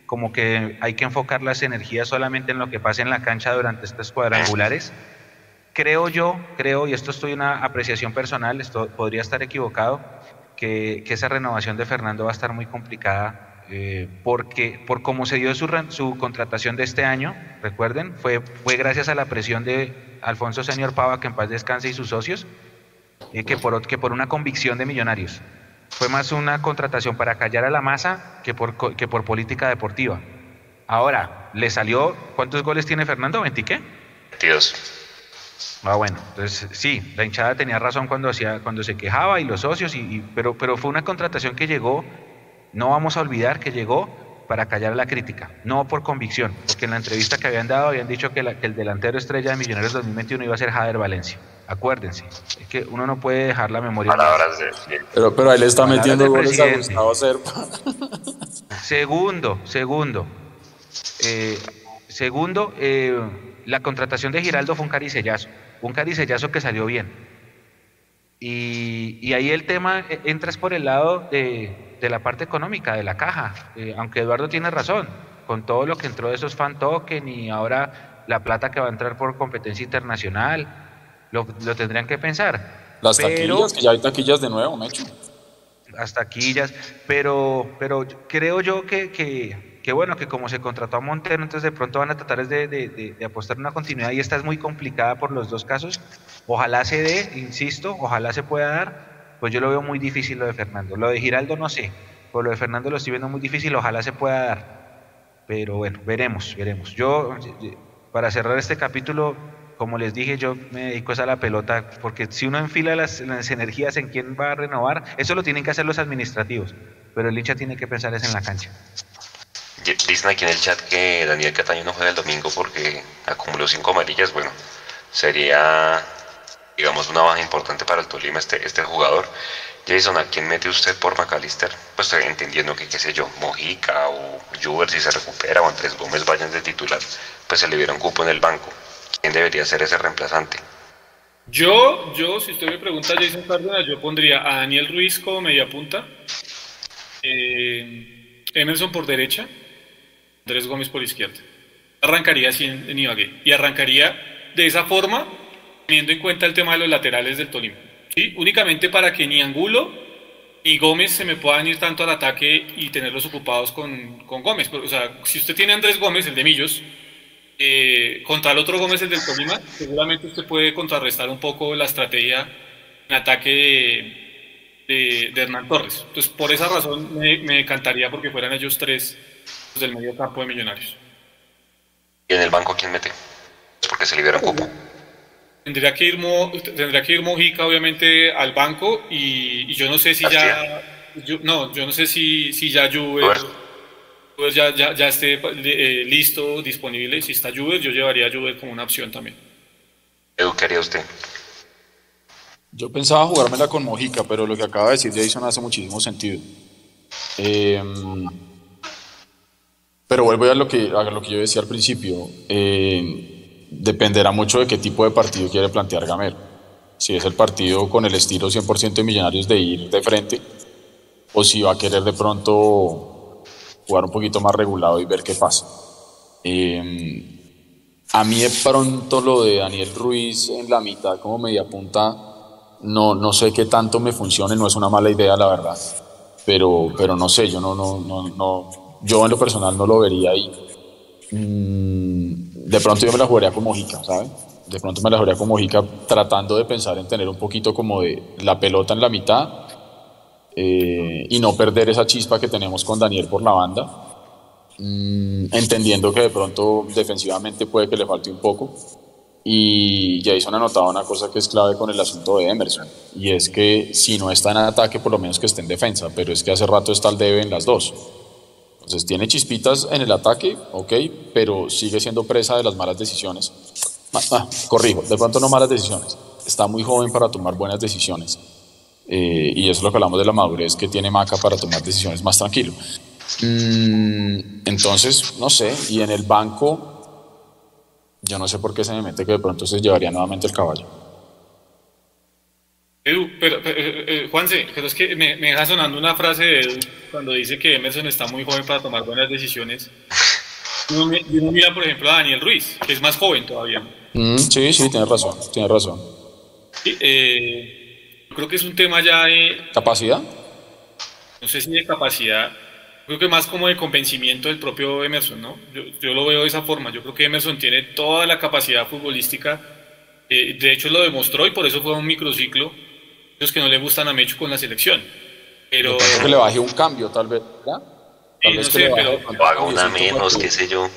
como que hay que enfocar las energías solamente en lo que pasa en la cancha durante estos cuadrangulares creo yo, creo, y esto estoy una apreciación personal, esto podría estar equivocado, que, esa renovación de Fernando va a estar muy complicada eh, porque por cómo se dio su, su, contratación de este año, recuerden, fue, fue gracias a la presión de Alfonso Señor Pava, que en paz descanse, y sus socios, eh, que, por, que por una convicción de millonarios. Fue más una contratación para callar a la masa que por, que por política deportiva. Ahora, ¿le salió? ¿Cuántos goles tiene Fernando? ¿20 qué? 22. Ah, bueno, entonces sí, la hinchada tenía razón cuando, hacía, cuando se quejaba y los socios, y, pero, pero fue una contratación que llegó, no vamos a olvidar que llegó para callar la crítica, no por convicción, porque en la entrevista que habían dado habían dicho que, el delantero estrella de Millonarios 2021 iba a ser Jader Valencia. Acuérdense, es que uno no puede dejar la memoria. Palabras de... Pero, pero ahí le está metiendo goles a Gustavo Serpa. Segundo, segundo. Eh, segundo, eh, la contratación de Giraldo fue un caricellazo, un caricellazo que salió bien. Y, ahí el tema e, entra por el lado de, la parte económica, de la caja, eh, aunque Eduardo tiene razón, con todo lo que entró de esos fan token y ahora la plata que va a entrar por competencia internacional, lo, tendrían que pensar. Las taquillas, que ya hay taquillas de nuevo, Mecho. Las taquillas, pero, pero creo yo que, que que bueno, que como se contrató a Montero, entonces de pronto van a tratar de, de, de, apostar una continuidad y esta es muy complicada por los dos casos. Ojalá se dé, insisto, ojalá se pueda dar, pues yo lo veo muy difícil lo de Fernando. Lo de Giraldo no sé, pero lo de Fernando lo estoy viendo muy difícil, ojalá se pueda dar. Pero bueno, veremos, veremos. Yo, para cerrar este capítulo, como les dije, yo me dedico a la pelota, porque si uno enfila las, las, energías en quién va a renovar, eso lo tienen que hacer los administrativos, pero el hincha tiene que pensar es en la cancha. Dicen aquí en el chat que Daniel Cataño no juega el domingo porque acumuló cinco amarillas. Bueno, sería, digamos, una baja importante para el Tolima este, este jugador. Jason, ¿a quién mete usted por McAllister? Pues entendiendo que, qué sé yo, Mojica o Juber si se recupera o Andrés Gómez vayan de titular, pues se le diera un cupo en el banco. ¿Quién debería ser ese reemplazante? Yo, yo, si usted me pregunta, Jason Cárdenas, yo pondría a Daniel Ruiz como media punta, eh, Emerson por derecha, Andrés Gómez por izquierda. Arrancaría así en, en Ibagué. Y arrancaría de esa forma, teniendo en cuenta el tema de los laterales del Tolima. ¿sí? Únicamente para que ni Angulo ni Gómez se me puedan ir tanto al ataque y tenerlos ocupados con, con Gómez. O sea, si usted tiene a Andrés Gómez, el de Millos, eh, contra el otro Gómez, el del Tolima, seguramente usted puede contrarrestar un poco la estrategia en ataque de, Hernán Torres. Entonces, por esa razón me, me encantaría porque fueran ellos tres del medio campo de Millonarios. ¿Y en el banco quién mete? Porque se libera cupo. Tendría que ir, Mo, tendría que ir Mojica, obviamente, al banco y, y yo no sé si ya... Yo, no, yo no sé si, si ya Juve pues ya, ya, ya esté eh, listo, disponible. Si está Juve, yo llevaría a Juve como una opción también. Edu, ¿qué haría usted? Yo pensaba jugármela con Mojica, pero lo que acaba de decir Jason hace muchísimo sentido. Eh, pero vuelvo a lo que, a lo que yo decía al principio. Eh, dependerá mucho de qué tipo de partido quiere plantear Gamero. Si es el partido con el estilo 100% de Millonarios de ir de frente, o si va a querer de pronto jugar un poquito más regulado y ver qué pasa. Eh, a mí de pronto lo de Daniel Ruiz en la mitad como media punta, no, no sé qué tanto me funcione, no es una mala idea la verdad, pero, pero no sé, yo no, no, no, no yo en lo personal no lo vería ahí. Mm, de pronto yo me la jugaría con Mojica, ¿sabes? De pronto me la jugaría con Mojica tratando de pensar en tener un poquito como de la pelota en la mitad eh, y no perder esa chispa que tenemos con Daniel por la banda. Mm, entendiendo que de pronto defensivamente puede que le falte un poco. Y Jason ha notado una cosa que es clave con el asunto de Emerson, y es que si no está en ataque, por lo menos que esté en defensa, pero es que hace rato está al debe en las dos. Entonces tiene chispitas en el ataque, ok, pero sigue siendo presa de las malas decisiones. Ah, ah, corrijo, de pronto no malas decisiones. Está muy joven para tomar buenas decisiones. Eh, y eso es lo que hablamos de la madurez que tiene Maca para tomar decisiones más tranquilo. Mm, entonces, no sé, y en el banco, yo no sé por qué se me mete que de pronto se llevaría nuevamente el caballo. Edu, pero, pero eh, Juanse, pero es que me, me, deja sonando una frase de Edu cuando dice que Emerson está muy joven para tomar buenas decisiones. Uno, uno mira, por ejemplo, a Daniel Ruiz, que es más joven todavía. Mm, sí, sí, tienes razón, tienes razón. Eh, creo que es un tema ya de... ¿Capacidad? No sé si de capacidad, creo que más como de convencimiento del propio Emerson, ¿no? Yo, yo lo veo de esa forma, yo creo que Emerson tiene toda la capacidad futbolística, eh, de hecho lo demostró y por eso fue un microciclo los que no le gustan a Mecho con la selección. Pero que le baje un cambio, tal vez. ¿ya? Tal sí, vez no que sé, le baje, pero haga una menos, qué sé yo.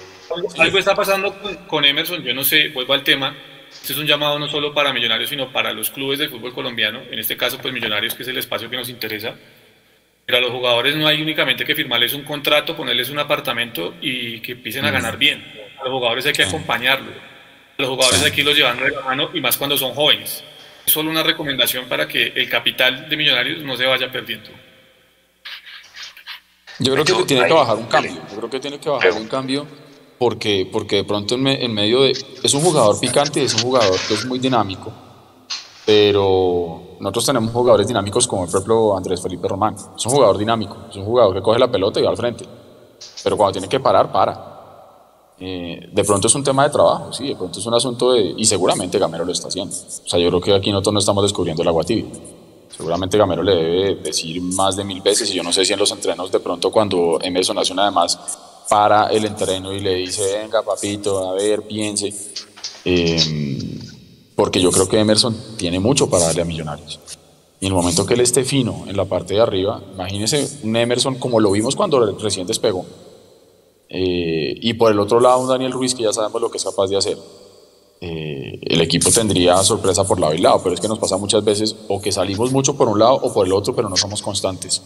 Algo, está pasando con, con, Emerson, yo no sé, vuelvo al tema. Este es un llamado no solo para Millonarios, sino para los clubes del fútbol colombiano. En este caso, pues Millonarios, que es el espacio que nos interesa. Pero a los jugadores no hay únicamente que firmarles un contrato, ponerles un apartamento y que empiecen a ganar bien. A los jugadores hay que acompañarlos. A los jugadores aquí los llevan de la mano y más cuando son jóvenes solo una recomendación para que el capital de Millonarios no se vaya perdiendo. Yo creo que Yo, tiene ahí, que bajar un cambio. Yo creo que tiene que bajar un cambio porque, porque de pronto en, me, en, medio de... Es un jugador picante, es un jugador que es muy dinámico, pero nosotros tenemos jugadores dinámicos como por ejemplo Andrés Felipe Román. Es un jugador dinámico, es un jugador que coge la pelota y va al frente. Pero cuando tiene que parar, para. Eh, de pronto es un tema de trabajo, sí, de pronto es un asunto de... Y seguramente Gamero lo está haciendo. O sea, yo creo que aquí nosotros no estamos descubriendo el agua tibia. Seguramente Gamero le debe decir más de mil veces y yo no sé si en los entrenos de pronto cuando Emerson hace una demás para el entreno y le dice, venga papito, a ver, piense. Eh, porque yo creo que Emerson tiene mucho para darle a Millonarios. Y el momento que él esté fino en la parte de arriba, imagínese un Emerson como lo vimos cuando recién despegó. Eh, y por el otro lado, un Daniel Ruiz que ya sabemos lo que es capaz de hacer. Eh, el equipo tendría sorpresa por lado y lado, pero es que nos pasa muchas veces o que salimos mucho por un lado o por el otro, pero no somos constantes.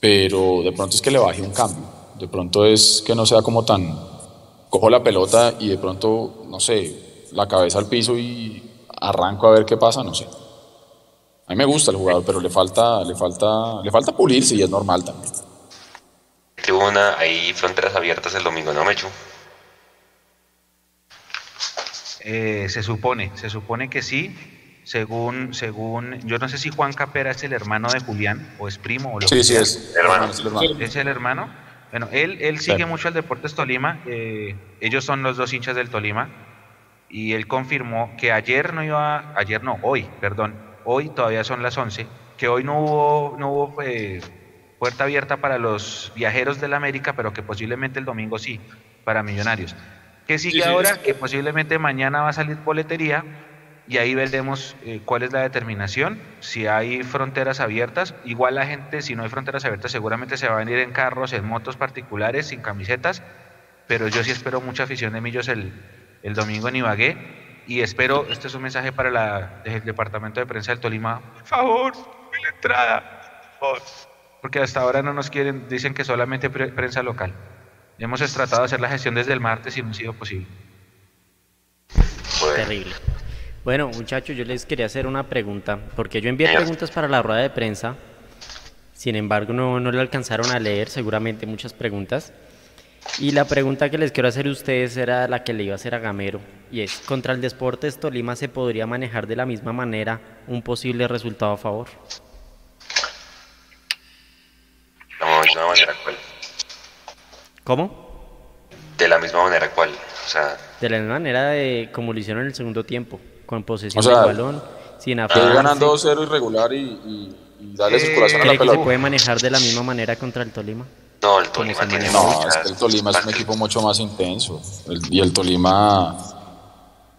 Pero de pronto es que le baje un cambio, de pronto es que no sea como tan, cojo la pelota y de pronto, no sé, la cabeza al piso y arranco a ver qué pasa, no sé. A mí me gusta el jugador, pero le falta, le falta, le falta pulirse y es normal también. Tribuna, hay fronteras abiertas el domingo, ¿no, Mechu? Eh, se supone, se supone que sí. Según, según, yo no sé si Juan Capera es el hermano de Julián o es primo o lo Sí, que sí, sea. es hermano. es el hermano. ¿Es el hermano? Bueno, él, él sigue Sí. mucho al Deportes Tolima. eh, ellos son los dos hinchas del Tolima. Y él confirmó que ayer no iba, ayer no, hoy, perdón, hoy todavía son las 11, que hoy no hubo, no hubo eh, puerta abierta para los viajeros del América, pero que posiblemente el domingo sí, para Millonarios. ¿Qué sigue Sí, ahora? Que posiblemente mañana va a salir boletería y ahí veremos eh, cuál es la determinación, si hay fronteras abiertas. Igual la gente, si no hay fronteras abiertas, seguramente se va a venir en carros, en motos particulares, sin camisetas, pero yo sí espero mucha afición de Millos el, el domingo en Ibagué y espero, este es un mensaje para la, el departamento de prensa del Tolima, por favor, la entrada, por favor. Porque hasta ahora no nos quieren, dicen que solamente pre- prensa local. Hemos tratado de hacer la gestión desde el martes y no ha sido posible. Bueno, Terrible. Bueno, muchachos, yo les quería hacer una pregunta, porque yo envié Señor. preguntas para la rueda de prensa, sin embargo no, no le alcanzaron a leer seguramente muchas preguntas. Y la pregunta que les quiero hacer a ustedes era la que le iba a hacer a Gamero, y es, ¿contra el Deportes Tolima se podría manejar de la misma manera un posible resultado a favor? De una manera cual. ¿Cómo? De la misma manera cual. O sea, De la misma manera de como lo hicieron en el segundo tiempo, con posesión O sea, del balón, sin Que afanarse. ganando 2-0 irregular y, y, y darle Eh, circulación a la ¿Cree que se pelota. puede manejar de la misma manera contra el Tolima? no, el Tolima se tiene. No, muchas- es que el Tolima es un equipo mucho más intenso. El- y el Tolima,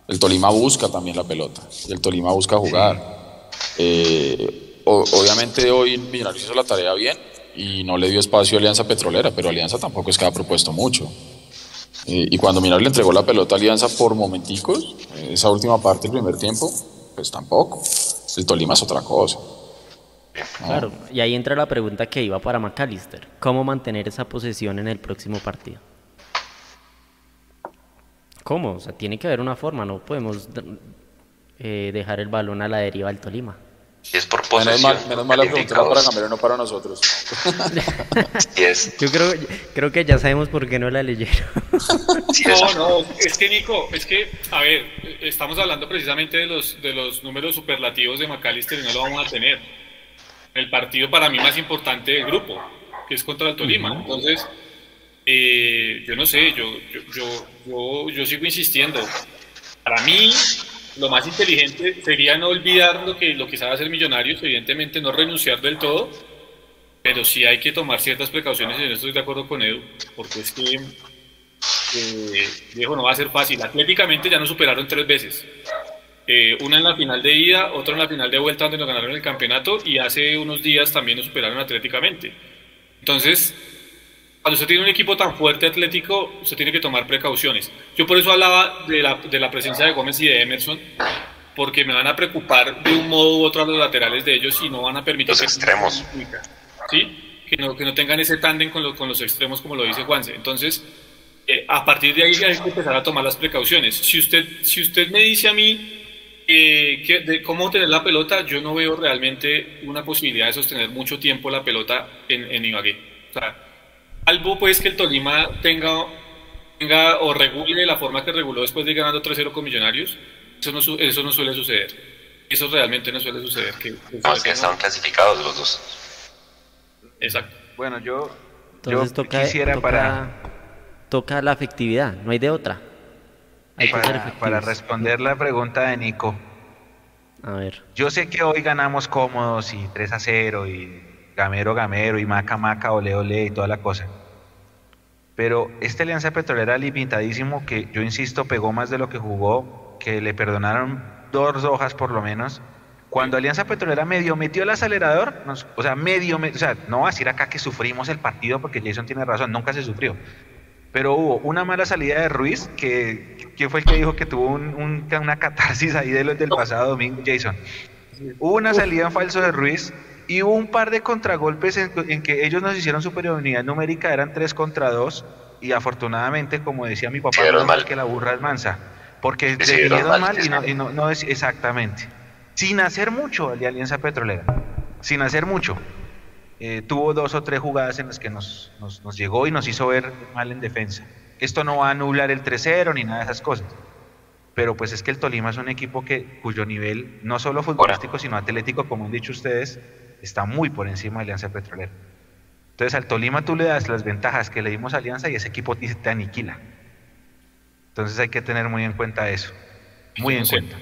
el Tolima busca también la pelota. Y el Tolima busca jugar. Eh, o- obviamente hoy Millonarios hizo la tarea bien y no le dio espacio a Alianza Petrolera, pero Alianza tampoco es que ha propuesto mucho. Eh, y cuando Millonarios le entregó la pelota a Alianza por momenticos, eh, esa última parte del primer tiempo, pues tampoco. El Tolima es otra cosa. ¿no? Claro, y ahí entra la pregunta que iba para McAllister. ¿Cómo mantener esa posesión en el próximo partido? ¿Cómo? O sea, tiene que haber una forma, no podemos eh, dejar el balón a la deriva del Tolima. Y es por Menos posesión. mal, menos mal la pregunta para. Gamero, no para nosotros. Y es, Yo creo, creo que ya sabemos por qué no la leyeron. sí, es- No, no, es que Nico, es que, a ver, estamos hablando precisamente de los, de los números superlativos de McAllister y no lo vamos a tener. El partido para mí más importante del grupo, que es contra el Tolima. Entonces, eh, yo no sé, yo, yo, yo, yo, yo sigo insistiendo. Para mí, lo más inteligente sería no olvidar lo que, lo que sabe hacer Millonarios, evidentemente no renunciar del todo, pero sí hay que tomar ciertas precauciones y en esto estoy de acuerdo con Edu, porque es que eh, viejo, no va a ser fácil. Atléticamente ya nos superaron tres veces. Eh, una en la final de ida, otra en la final de vuelta donde nos ganaron el campeonato y hace unos días también nos superaron atléticamente. Entonces, cuando usted tiene un equipo tan fuerte atlético, usted tiene que tomar precauciones. Yo por eso hablaba de la, de la presencia de Gómez y de Emerson, porque me van a preocupar de un modo u otro a los laterales de ellos y no van a permitir Los que- extremos. ¿sí? Que no, que no tengan ese tándem con, lo- con los extremos como lo dice Juanse. Entonces, eh, a partir de ahí hay que empezar a tomar las precauciones. Si usted, si usted me dice a mí eh, que de cómo tener la pelota, yo no veo realmente una posibilidad de sostener mucho tiempo la pelota en, en Ibagué. O sea, salvo pues que el Tolima tenga, tenga o regule de la forma que reguló después de ir ganando 3-0 con Millonarios, eso no, su- eso no suele suceder. Eso realmente no suele suceder. Que, que no, es que estaban clasificados los dos. Exacto. Bueno, yo, Entonces yo toca, quisiera toca, para, toca la efectividad, no hay de otra. Hay para, para responder la pregunta de Nico. A ver, Yo sé que hoy ganamos cómodos y 3 a 0 y gamero gamero y maca maca ole ole y toda la cosa. Pero este Alianza Petrolera limitadísimo que yo insisto pegó más de lo que jugó, que le perdonaron dos hojas por lo menos, Cuando Alianza Petrolera medio metió el acelerador, o sea, medio, o sea, no va a decir acá que sufrimos el partido porque Jason tiene razón, nunca se sufrió. Pero hubo una mala salida de Ruiz, que, que fue el que dijo que tuvo un, una catarsis ahí de los del pasado domingo, Jason. Hubo una salida en falso de Ruiz y hubo un par de contragolpes en, que ellos nos hicieron superioridad numérica, eran tres contra dos, y afortunadamente, como decía mi papá, no que la burra es mansa, porque se mal, mal y, no, no es exactamente sin hacer mucho de Alianza Petrolera, sin hacer mucho. Eh, tuvo dos o tres jugadas en las que nos, nos, llegó y nos hizo ver mal en defensa. Esto no va a anular el 3-0 ni nada de esas cosas. Pero pues es que el Tolima es un equipo que, cuyo nivel, no solo futbolístico, sino atlético, como han dicho ustedes, está muy por encima de Alianza Petrolera. Entonces al Tolima tú le das las ventajas que le dimos a Alianza y ese equipo te aniquila. Entonces hay que tener muy en cuenta eso. Muy en cuenta.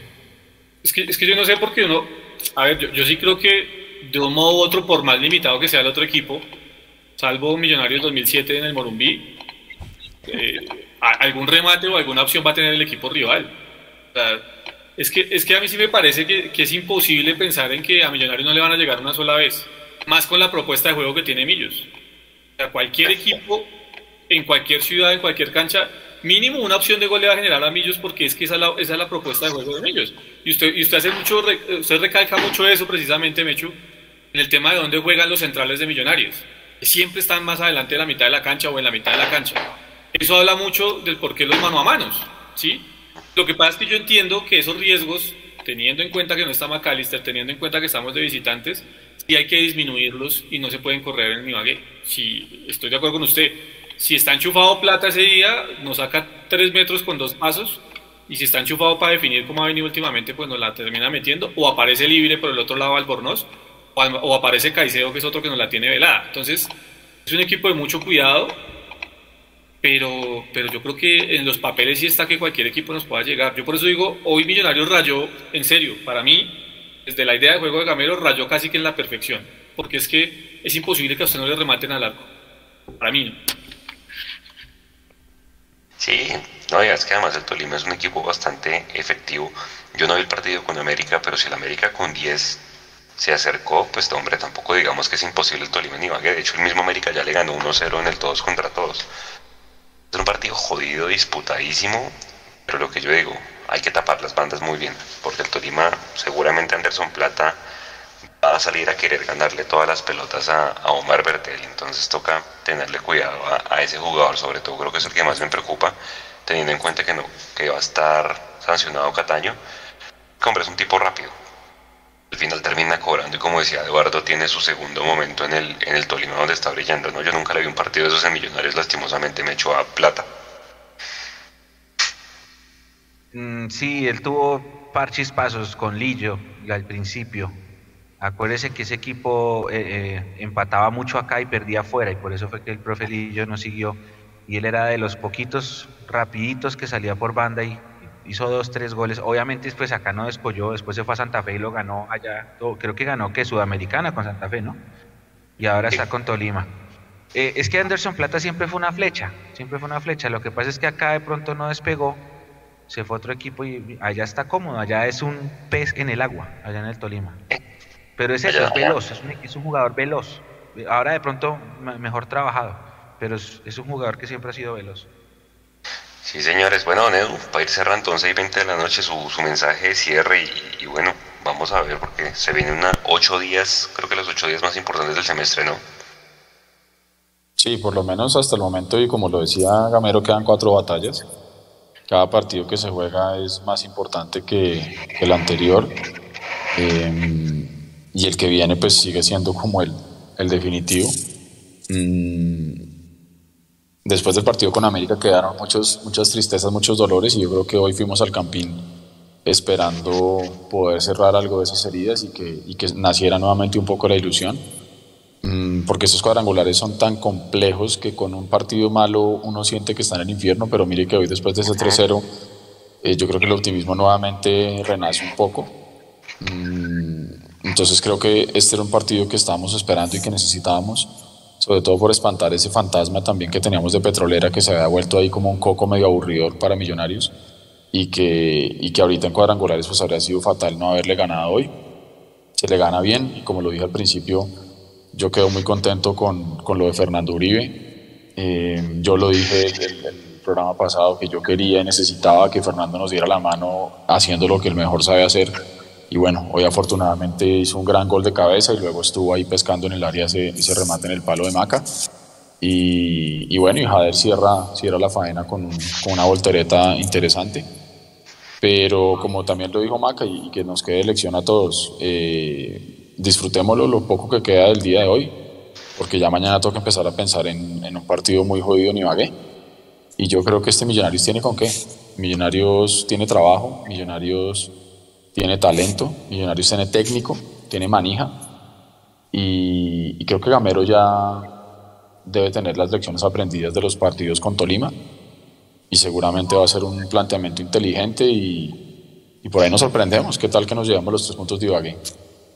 Es que, es que yo no sé por qué uno. A ver, yo, yo sí creo que de un modo u otro, por más limitado que sea el otro equipo, salvo Millonarios 2007 en el Morumbí, eh, algún remate o alguna opción va a tener el equipo rival. O sea, es que, es que a mí sí me parece que, que, es imposible pensar en que a Millonarios no le van a llegar una sola vez, más con la propuesta de juego que tiene Millos. O sea, cualquier equipo, en cualquier ciudad, en cualquier cancha, mínimo una opción de gol le va a generar a Millos porque es que esa es la, esa es la propuesta de juego de Millos. Y usted, y usted hace mucho, usted recalca mucho eso precisamente, Mechu, en el tema de dónde juegan los centrales de Millonarios. Siempre están más adelante de la mitad de la cancha o en la mitad de la cancha. Eso habla mucho del por qué los mano a manos, ¿sí? Lo que pasa es que yo entiendo que esos riesgos, teniendo en cuenta que no está McAllister, teniendo en cuenta que estamos de visitantes, sí hay que disminuirlos y no se pueden correr en Ibagué. Sí, estoy de acuerdo con usted si está enchufado plata ese día, nos saca tres metros con dos pasos. Y si está enchufado para definir cómo ha venido últimamente, pues nos la termina metiendo. O aparece libre por el otro lado Albornoz. O aparece Caicedo, que es otro que nos la tiene velada. Entonces, es un equipo de mucho cuidado. Pero, pero yo creo que en los papeles sí está que cualquier equipo nos pueda llegar. Yo por eso digo, hoy Millonarios rayó, en serio, para mí, desde la idea de juego de Gamero, rayó casi que en la perfección. Porque es que es imposible que a usted no le rematen al arco. Para mí. Sí, no, es que además el Tolima es un equipo bastante efectivo. Yo no vi el partido con América, pero si el América con 10 se acercó, pues hombre, tampoco digamos que es imposible el Tolima ni Vague. De hecho, el mismo América ya le ganó 1-0 en el todos contra todos. Es un partido jodido, disputadísimo, pero lo que yo digo, hay que tapar las bandas muy bien, porque el Tolima, seguramente Anderson Plata va a salir a querer ganarle todas las pelotas a, Omar Bertel, entonces toca tenerle cuidado a, ese jugador, sobre todo creo que es el que más me preocupa, teniendo en cuenta que no, que va a estar sancionado Cataño, que hombre es un tipo rápido, al final termina cobrando y como decía Eduardo tiene su segundo momento en el, en el Tolima donde está brillando, ¿no? Yo nunca le vi un partido de esos en Millonarios, lastimosamente me echó a plata. Mm, sí, él tuvo parchis pasos con Lillo al principio, Acuérdese que ese equipo eh, eh, empataba mucho acá y perdía afuera y por eso fue que el profe Lillo no siguió y él era de los poquitos rapiditos que salía por banda y hizo dos, tres goles. Obviamente después acá no descolló, después se fue a Santa Fe y lo ganó allá, creo que ganó que Sudamericana con Santa Fe, ¿no? Y ahora está con Tolima. Eh, es que Anderson Plata siempre fue una flecha, siempre fue una flecha. Lo que pasa es que acá de pronto no despegó, se fue a otro equipo y allá está cómodo, allá es un pez en el agua, allá en el Tolima. Pero es eso, es veloz, es un, jugador veloz. Ahora de pronto mejor trabajado, pero es, un jugador que siempre ha sido veloz. Sí, señores. Bueno, don para ir cerrando 11 y 20 de la noche su, mensaje de cierre y, bueno, vamos a ver porque se vienen una ocho días, creo que los ocho días más importantes del semestre, ¿no? Sí, por lo menos hasta el momento y como lo decía Gamero, quedan cuatro batallas. Cada partido que se juega es más importante que, el anterior. Eh, y el que viene pues sigue siendo como el, el definitivo. Mm, después del partido con América quedaron muchos, muchas tristezas, muchos dolores y yo creo que hoy fuimos al Campín esperando poder cerrar algo de esas heridas y que, y que naciera nuevamente un poco la ilusión. Mm, porque estos cuadrangulares son tan complejos que con un partido malo uno siente que está en el infierno, pero mire que hoy después de ese 3-0 eh, yo creo que el optimismo nuevamente renace un poco. Mm, entonces creo que este era un partido que estábamos esperando y que necesitábamos, sobre todo por espantar ese fantasma también que teníamos de Petrolera que se había vuelto ahí como un coco medio aburridor para Millonarios y que, y que ahorita en cuadrangulares pues habría sido fatal no haberle ganado hoy. se le gana bien y como lo dije al principio, yo quedo muy contento con, con lo de Fernando Uribe. Eh, yo lo dije el, el, programa pasado que yo quería y necesitaba que Fernando nos diera la mano haciendo lo que el mejor sabe hacer. Y bueno, hoy afortunadamente hizo un gran gol de cabeza y luego estuvo ahí pescando en el área ese, ese remate en el palo de Maca. Y, y, bueno, y Jader cierra, cierra la faena con, con, una voltereta interesante. Pero como también lo dijo Maca, y, que nos quede lección a todos, eh, disfrutémoslo lo poco que queda del día de hoy, porque ya mañana toca empezar a pensar en, en un partido muy jodido en Ibagué. Y yo creo que este Millonarios tiene con qué. Millonarios tiene trabajo, Millonarios tiene talento, Millonarios tiene técnico, tiene manija. Y, y creo que Gamero ya debe tener las lecciones aprendidas de los partidos con Tolima y seguramente va a ser un planteamiento inteligente y, y por ahí nos sorprendemos. ¿Qué tal que nos llevamos los tres puntos de Ibagué?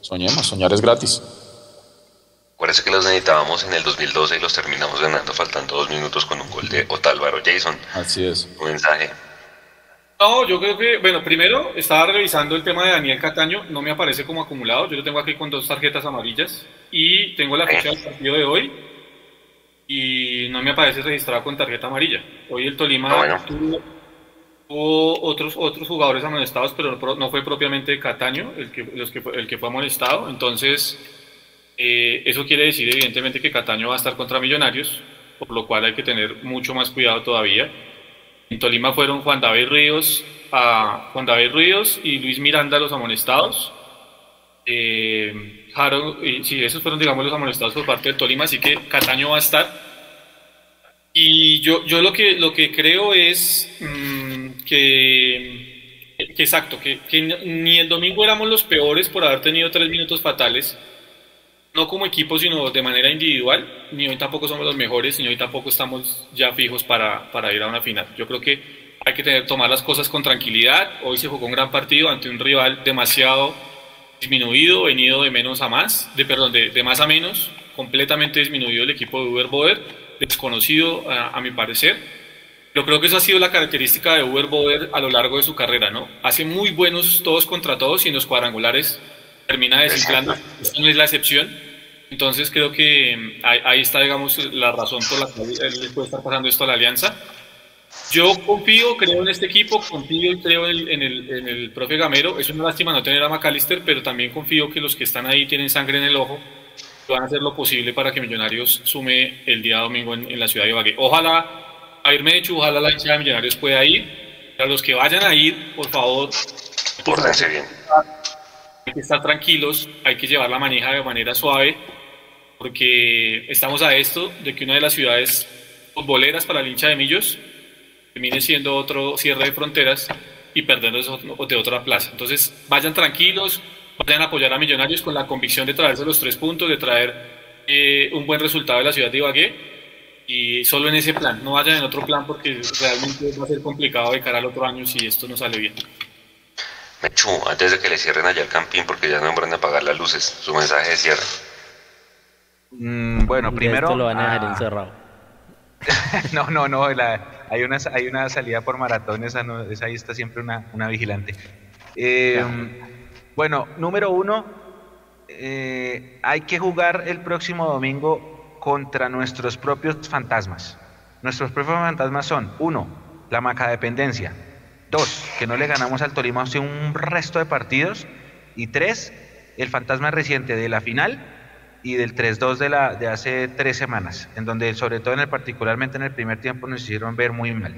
Soñemos, soñar es gratis. Parece que los necesitábamos en el 2012 y los terminamos ganando faltando dos minutos con un gol de Otálvaro Jason. Así es. Un mensaje. No, yo creo que, bueno, primero estaba revisando el tema de Daniel Cataño, no me aparece como acumulado, yo lo tengo aquí con dos tarjetas amarillas y tengo la fecha del partido de hoy y no me aparece registrado con tarjeta amarilla. Hoy el Tolima Ah, bueno. tuvo, tuvo otros, otros jugadores amonestados, pero no, no fue propiamente Cataño el que, los que, el que fue amonestado, entonces eh, eso quiere decir evidentemente que Cataño va a estar contra Millonarios, por lo cual hay que tener mucho más cuidado todavía. En Tolima fueron Juan David Ríos, a Juan David Ríos y Luis Miranda los amonestados. Eh, Harold, y, sí, esos fueron, digamos, los amonestados por parte del Tolima, así que Cataño va a estar. Y yo, yo lo, que, lo que creo es mm, que, que exacto, que, que ni el domingo éramos los peores por haber tenido tres minutos fatales, no como equipo, sino de manera individual, ni hoy tampoco somos los mejores, ni hoy tampoco estamos ya fijos para, para ir a una final. Yo creo que hay que tener, tomar las cosas con tranquilidad. Hoy se jugó un gran partido ante un rival demasiado disminuido, venido de menos a más, de perdón, de, de más a menos, completamente disminuido el equipo de Uber Boder, desconocido a, mi parecer. Yo creo que eso ha sido la característica de Uber Boder a lo largo de su carrera, ¿no? Hace muy buenos todos contra todos y en los cuadrangulares termina desinflando. Esta no es la excepción. Entonces creo que mm, ahí, ahí está, digamos, la razón por la cual él le puede estar pasando esto a la alianza. Yo confío, creo en este equipo, confío y creo en el, en el, en el profe Gamero. Es una lástima no tener a McAllister, pero también confío que los que están ahí tienen sangre en el ojo y van a hacer lo posible para que Millonarios sume el día domingo en, en la ciudad de Ibagué. Ojalá, a irme hecho, ojalá la hinchada de Millonarios pueda ir. A los que vayan a ir, por favor, Pórtense bien. Hay que estar tranquilos, hay que llevar la manija de manera suave, porque estamos a esto de que una de las ciudades futboleras para el hincha de Millos termine siendo otro cierre de fronteras y perdiendo eso de otra plaza. Entonces, vayan tranquilos, vayan a apoyar a Millonarios con la convicción de traerse los tres puntos, de traer eh, un buen resultado de la ciudad de Ibagué y solo en ese plan, no vayan en otro plan porque realmente va a ser complicado de cara al otro año si esto no sale bien. Mechu, antes de que le cierren allá el campín, porque ya nombran a apagar las luces, su mensaje de cierre. Mm, bueno, primero. Esto lo van a dejar ah, encerrado. no, no, no, la- hay, una, hay una salida por maratón, esa, no- esa ahí está siempre una, una vigilante. Eh, bueno, número uno, eh, hay que jugar el próximo domingo contra nuestros propios fantasmas. Nuestros propios fantasmas son, uno, la macadependencia, dos, que no le ganamos al Tolima hace un resto de partidos, y tres, el fantasma reciente de la final y del 3-2 de, la, de hace tres semanas, en donde sobre todo en el, particularmente en el primer tiempo nos hicieron ver muy mal.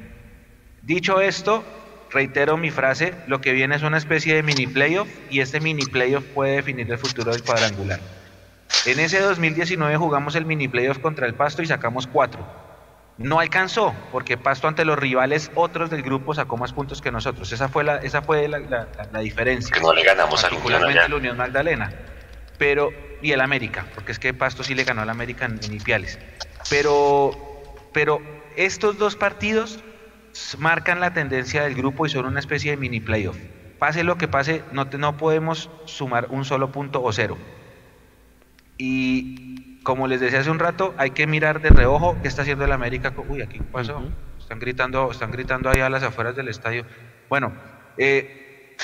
Dicho esto, reitero mi frase, lo que viene es una especie de mini playoff y este mini playoff puede definir el futuro del cuadrangular. En ese 2019 jugamos el mini playoff contra el Pasto y sacamos cuatro. No alcanzó, porque Pasto ante los rivales otros del grupo sacó más puntos que nosotros. Esa fue la, esa fue la, la- diferencia. Que no le ganamos Particularmente la Unión Magdalena. Pero, y el América, porque es que Pasto sí le ganó al América en, en Ipiales. Pero, pero estos dos partidos marcan la tendencia del grupo y son una especie de mini playoff. Pase lo que pase, no, te- no podemos sumar un solo punto o cero. Y como les decía hace un rato, hay que mirar de reojo qué está haciendo el América. Uy, aquí pasó. Están gritando, están gritando ahí a las afueras del estadio. Bueno, eh,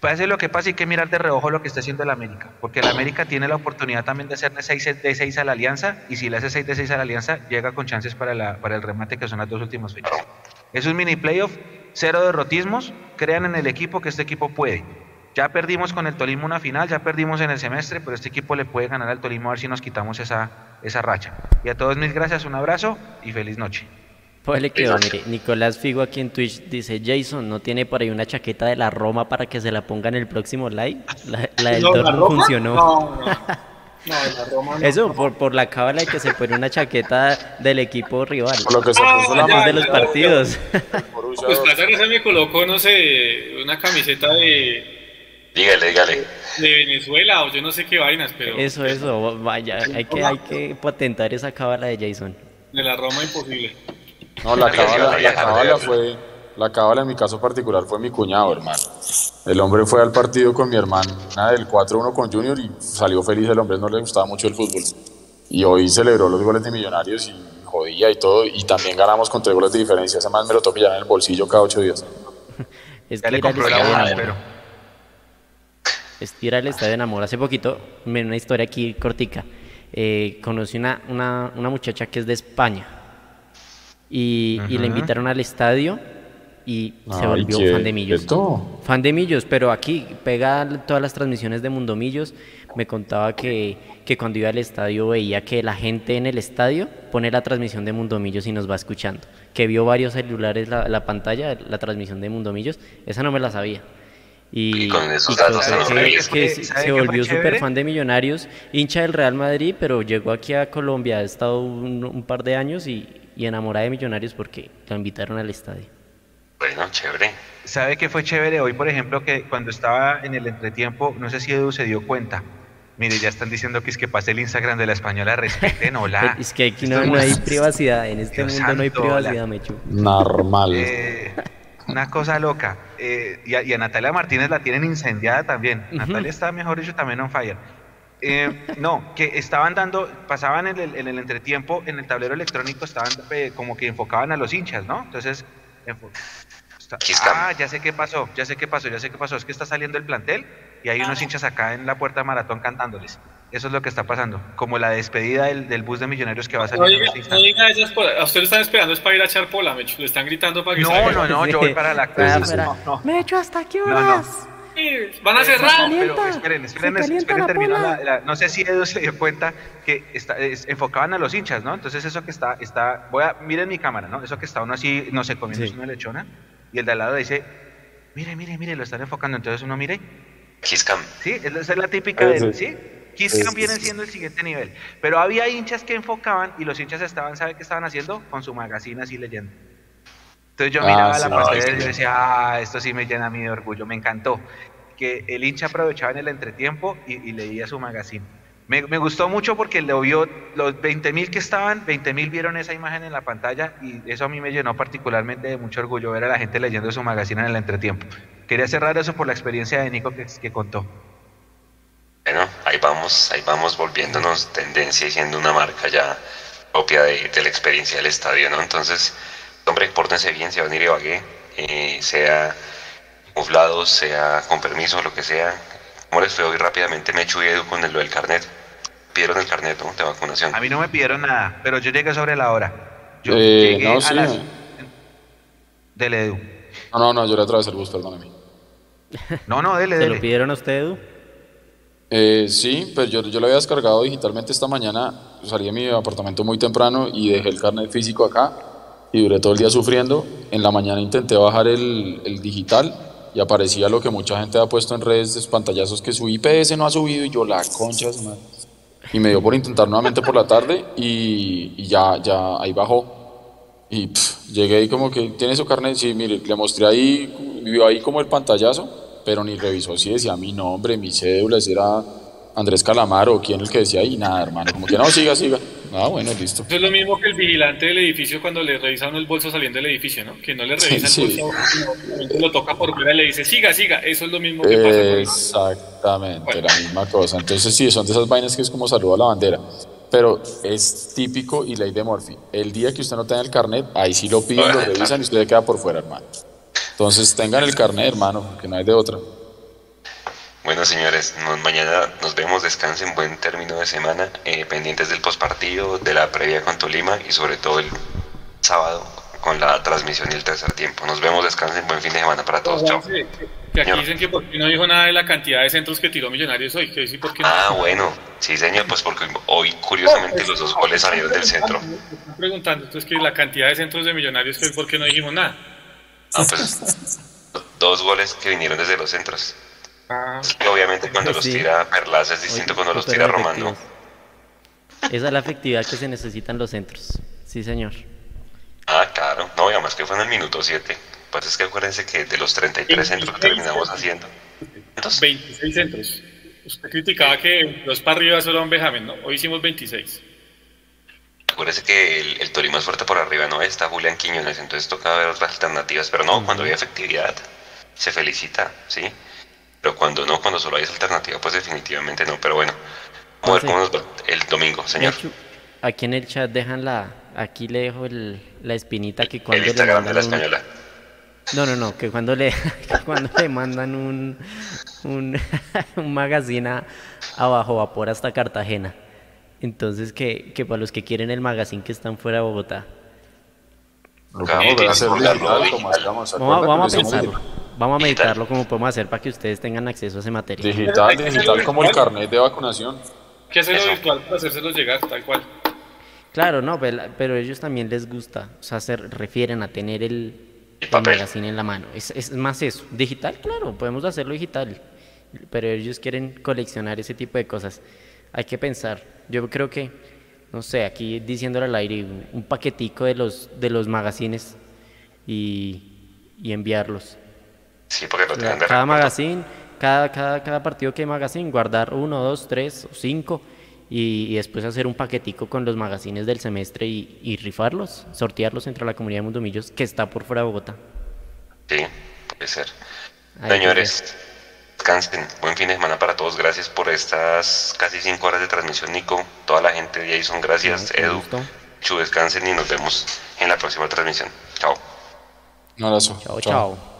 pase lo que pase, hay que mirar de reojo lo que está haciendo el América, porque el América tiene la oportunidad también de hacer de 6 de 6 a la Alianza, y si le hace 6 de 6 a la Alianza, llega con chances para, la, para el remate, que son las dos últimas fechas. Es un mini playoff, cero derrotismos, crean en el equipo que este equipo puede. Ya perdimos con el Tolima una final, ya perdimos en el semestre, pero este equipo le puede ganar al Tolima a ver si nos quitamos esa, esa racha. Y a todos mil gracias, un abrazo y feliz noche. Pues le quedó, mire, Nicolás Figo aquí en Twitch dice, Jason, ¿no tiene por ahí una chaqueta de la Roma para que se la ponga en el próximo live? La, la del No, ¿la Roma? funcionó. No, no. No, la Roma no. Eso, por, por la cábala de que se pone una chaqueta del equipo rival. Por lo que se puso la Antes ya, de los ya, partidos. Pues. Plaza se me colocó, no sé, una camiseta de, Dígale, dígale. de Venezuela o yo no sé qué vainas, pero Eso, eso, vaya, hay que, hay que patentar esa cábala de Jason. de la Roma imposible. No, la cábala, la cábala fue, la cábala en mi caso particular fue mi cuñado, hermano. El hombre fue al partido con mi hermana del 4-1 con Junior y salió feliz, el hombre no le gustaba mucho el fútbol. Y hoy celebró los goles de Millonarios y jodía y todo, y también ganamos con tres goles de diferencia. Ese más me lo toca ya en el bolsillo cada ocho días. Es Ya que le compró la enamora. espero. Es ir al estadio de Amor. Hace poquito, una historia aquí cortica. Eh, conocí una, una, una muchacha que es de España y, y la invitaron al estadio y se volvió qué- fan de Millos. quieto. Fan de Millos, pero aquí pega todas las transmisiones de Mundo Millos. Me contaba que, que cuando iba al estadio veía que la gente en el estadio pone la transmisión de Mundo Millos y nos va escuchando. Que vio varios celulares la, la pantalla, la transmisión de Mundo Millos. Esa no me la sabía. Y, Y con esos y datos cosa se nos que- ve. que ¿Sabe se- se volvió súper fan de Millonarios, hincha del Real Madrid, pero llegó aquí a Colombia, ha estado un, un par de años y, y enamorada de Millonarios porque la invitaron al estadio. Bueno, chévere. ¿Sabe qué fue chévere hoy, por ejemplo, que cuando estaba en el entretiempo, no sé si Edu se dio cuenta? Mire, ya están diciendo que es que pase el Instagram de la española, respeten, hola. Es que aquí no, es no hay privacidad, en este Dios mundo no hay santo, privacidad, la- Mechu. Normal. Eh, una cosa loca. Eh, y, a, y a Natalia Martínez la tienen incendiada también. Natalia está, mejor dicho, también on fire. Eh, no, que estaban dando, pasaban en el, en el entretiempo, en el tablero electrónico, estaban eh, como que enfocaban a los hinchas, ¿no? Entonces, está- ah, ya sé qué pasó, ya sé qué pasó, ya sé qué pasó. Es que está saliendo el plantel y hay unos hinchas acá en la puerta de maratón cantándoles. Eso es lo que está pasando, como la despedida del, del bus de millonarios que va a No salir en este no diga esas por- a ustedes están esperando es para ir a echar pola, Mecho. Le están gritando para que No, salga. no, no, yo voy para la espera. No, no. ¿hasta qué No, no. horas? Van a cerrar. No, pero esperen, esperen, esperen, termino la, la- no sé si Edu se dio cuenta que está, es- enfocaban a los hinchas, ¿no? Entonces eso que está, está, voy a, miren mi cámara, ¿no? Eso que está uno así, no sé, comiendo Sí. una lechona, y el de al lado dice, mire, mire, mire, lo están enfocando, entonces uno mire. ¿sí? Es- Esa es la típica Ah, del, sí. Kiss viene siendo el siguiente nivel. Pero había hinchas que enfocaban y los hinchas estaban, ¿sabe qué estaban haciendo? Con su magazine así leyendo. Entonces yo Ah, miraba sí, la pantalla y decía, ah, esto sí me llena a mí de orgullo, me encantó. Que el hincha aprovechaba en el entretiempo y, y leía su magazine. Me, me gustó mucho porque lo vio, los 20 mil que estaban, 20 mil vieron esa imagen en la pantalla y eso a mí me llenó particularmente de mucho orgullo ver a la gente leyendo su magazine en el entretiempo. Quería cerrar eso por la experiencia de Nico que, que contó. Bueno, ahí vamos, ahí vamos volviéndonos tendencia y siendo una marca ya propia de, de la experiencia del estadio, ¿no? Entonces, hombre, pórtense bien, se van a ir Ibagué, eh, sea muflados, sea con permiso, lo que sea. ¿Cómo les fue hoy rápidamente Mechu y Edu con el, lo del carnet? Pidieron el carnet ¿no? de vacunación. A mí no me pidieron nada, pero yo llegué sobre la hora. Yo Eh, llegué no, a sí. las... Dele, Edu. No, no, no, yo le atravesé el bus, perdóname. No, no, dele, ¿Se lo dele. pidieron a usted, Edu? Eh, sí, pues yo, yo lo había descargado digitalmente esta mañana. Salí de mi apartamento muy temprano y dejé el carnet físico acá y duré todo el día sufriendo. En la mañana intenté bajar el, el digital y aparecía lo que mucha gente ha puesto en redes, es pantallazos que su IPS no ha subido y yo la concha madre. Y me dio por intentar nuevamente por la tarde y, y ya, ya ahí bajó. Y pff, llegué ahí como que tiene su carnet, sí, mire, le mostré ahí, vio ahí como el pantallazo, pero ni revisó si decía mi nombre, mi cédula, si era Andrés Calamaro o quién el que decía ahí, nada, hermano, como que no, siga, siga. Ah, bueno, listo. Eso es lo mismo que el vigilante del edificio cuando le revisan el bolso saliendo del edificio, ¿no? Que no le revisa Sí, el sí. bolso, sino lo toca por fuera y le dice, siga, siga. Eso es lo mismo que pasa Exactamente, la misma cosa. Entonces sí, son de esas vainas que es como saludo a la bandera. Pero es típico y ley de Morphy. El día que usted no tenga el carnet, ahí sí lo piden, lo revisan y usted queda por fuera, hermano. Entonces tengan el carnet, hermano, que no hay de otra. Bueno, señores, mañana nos vemos, descansen, buen término de semana, eh, pendientes del postpartido, de la previa con Tolima y sobre todo el sábado con la transmisión y el tercer tiempo. Nos vemos, descansen, buen fin de semana para todos. Chao. Que aquí dicen que por qué no dijo nada de la cantidad de centros que tiró Millonarios hoy. Que sí, ¿por qué Ah, bueno, sí, señor, pues porque hoy curiosamente los dos goles salieron del centro. Preguntando, entonces, que la cantidad de centros de Millonarios, que ¿por qué no dijimos nada? Ah, pues dos goles que vinieron desde los centros. Ah. obviamente cuando los tira Perlaza es distinto cuando los tira Romano. Esa es la efectividad que se necesitan los centros. Sí, señor. Ah, claro. No, además que fue en el minuto 7 pues es que acuérdense que de los 33 centros que terminamos haciendo. ¿Cuántos? 26 centros. Usted criticaba que los para arriba solo un Benjamín, ¿no? Hoy hicimos 26. Acuérdese que el, el Torino es fuerte por arriba, ¿no? Está Julián Quiñones, entonces toca ver otras alternativas. Pero no, cuando hay efectividad, se felicita, ¿sí? Pero cuando no, cuando solo hay esa alternativa, pues definitivamente no. Pero bueno, vamos a ver cómo nos va el domingo, señor. Aquí en el chat dejan la. Aquí le dejo el, la espinita que cuando. El Instagram de la española. No, no, no, que cuando le, cuando le mandan un, un, un magazine a, bajo vapor hasta Cartagena. Entonces, que, que para los que quieren el magazine que están fuera de Bogotá. vamos, a pensarlo. Vamos a meditarlo como podemos hacer para que ustedes tengan acceso a ese material. Digital, digital como el carnet de vacunación. ¿Qué hacerlo virtual para hacérselo llegar tal cual? Claro, no, pero, a ellos también les gusta. O sea, se refieren a tener el, el magazine en la mano. Es, es más eso. Digital, claro, podemos hacerlo digital. Pero ellos quieren coleccionar ese tipo de cosas. Hay que pensar. Yo creo que, no sé, aquí diciéndole al aire, un, paquetico de los, de los magazines y, y enviarlos. Sí, porque lo cada, cada magazine, cada, cada, cada partido que hay magazine, guardar uno, dos, tres o cinco y, después hacer un paquetico con los magazines del semestre y, rifarlos, sortearlos entre la comunidad de Mundomillos que está por fuera de Bogotá. Sí, puede ser. Señores, descansen. Buen fin de semana para todos. Gracias por estas casi cinco horas de transmisión, Nico. Toda la gente de Jason, gracias. Edu, Chu, descansen y nos vemos en la próxima transmisión. Chao. Un abrazo. chao. chao.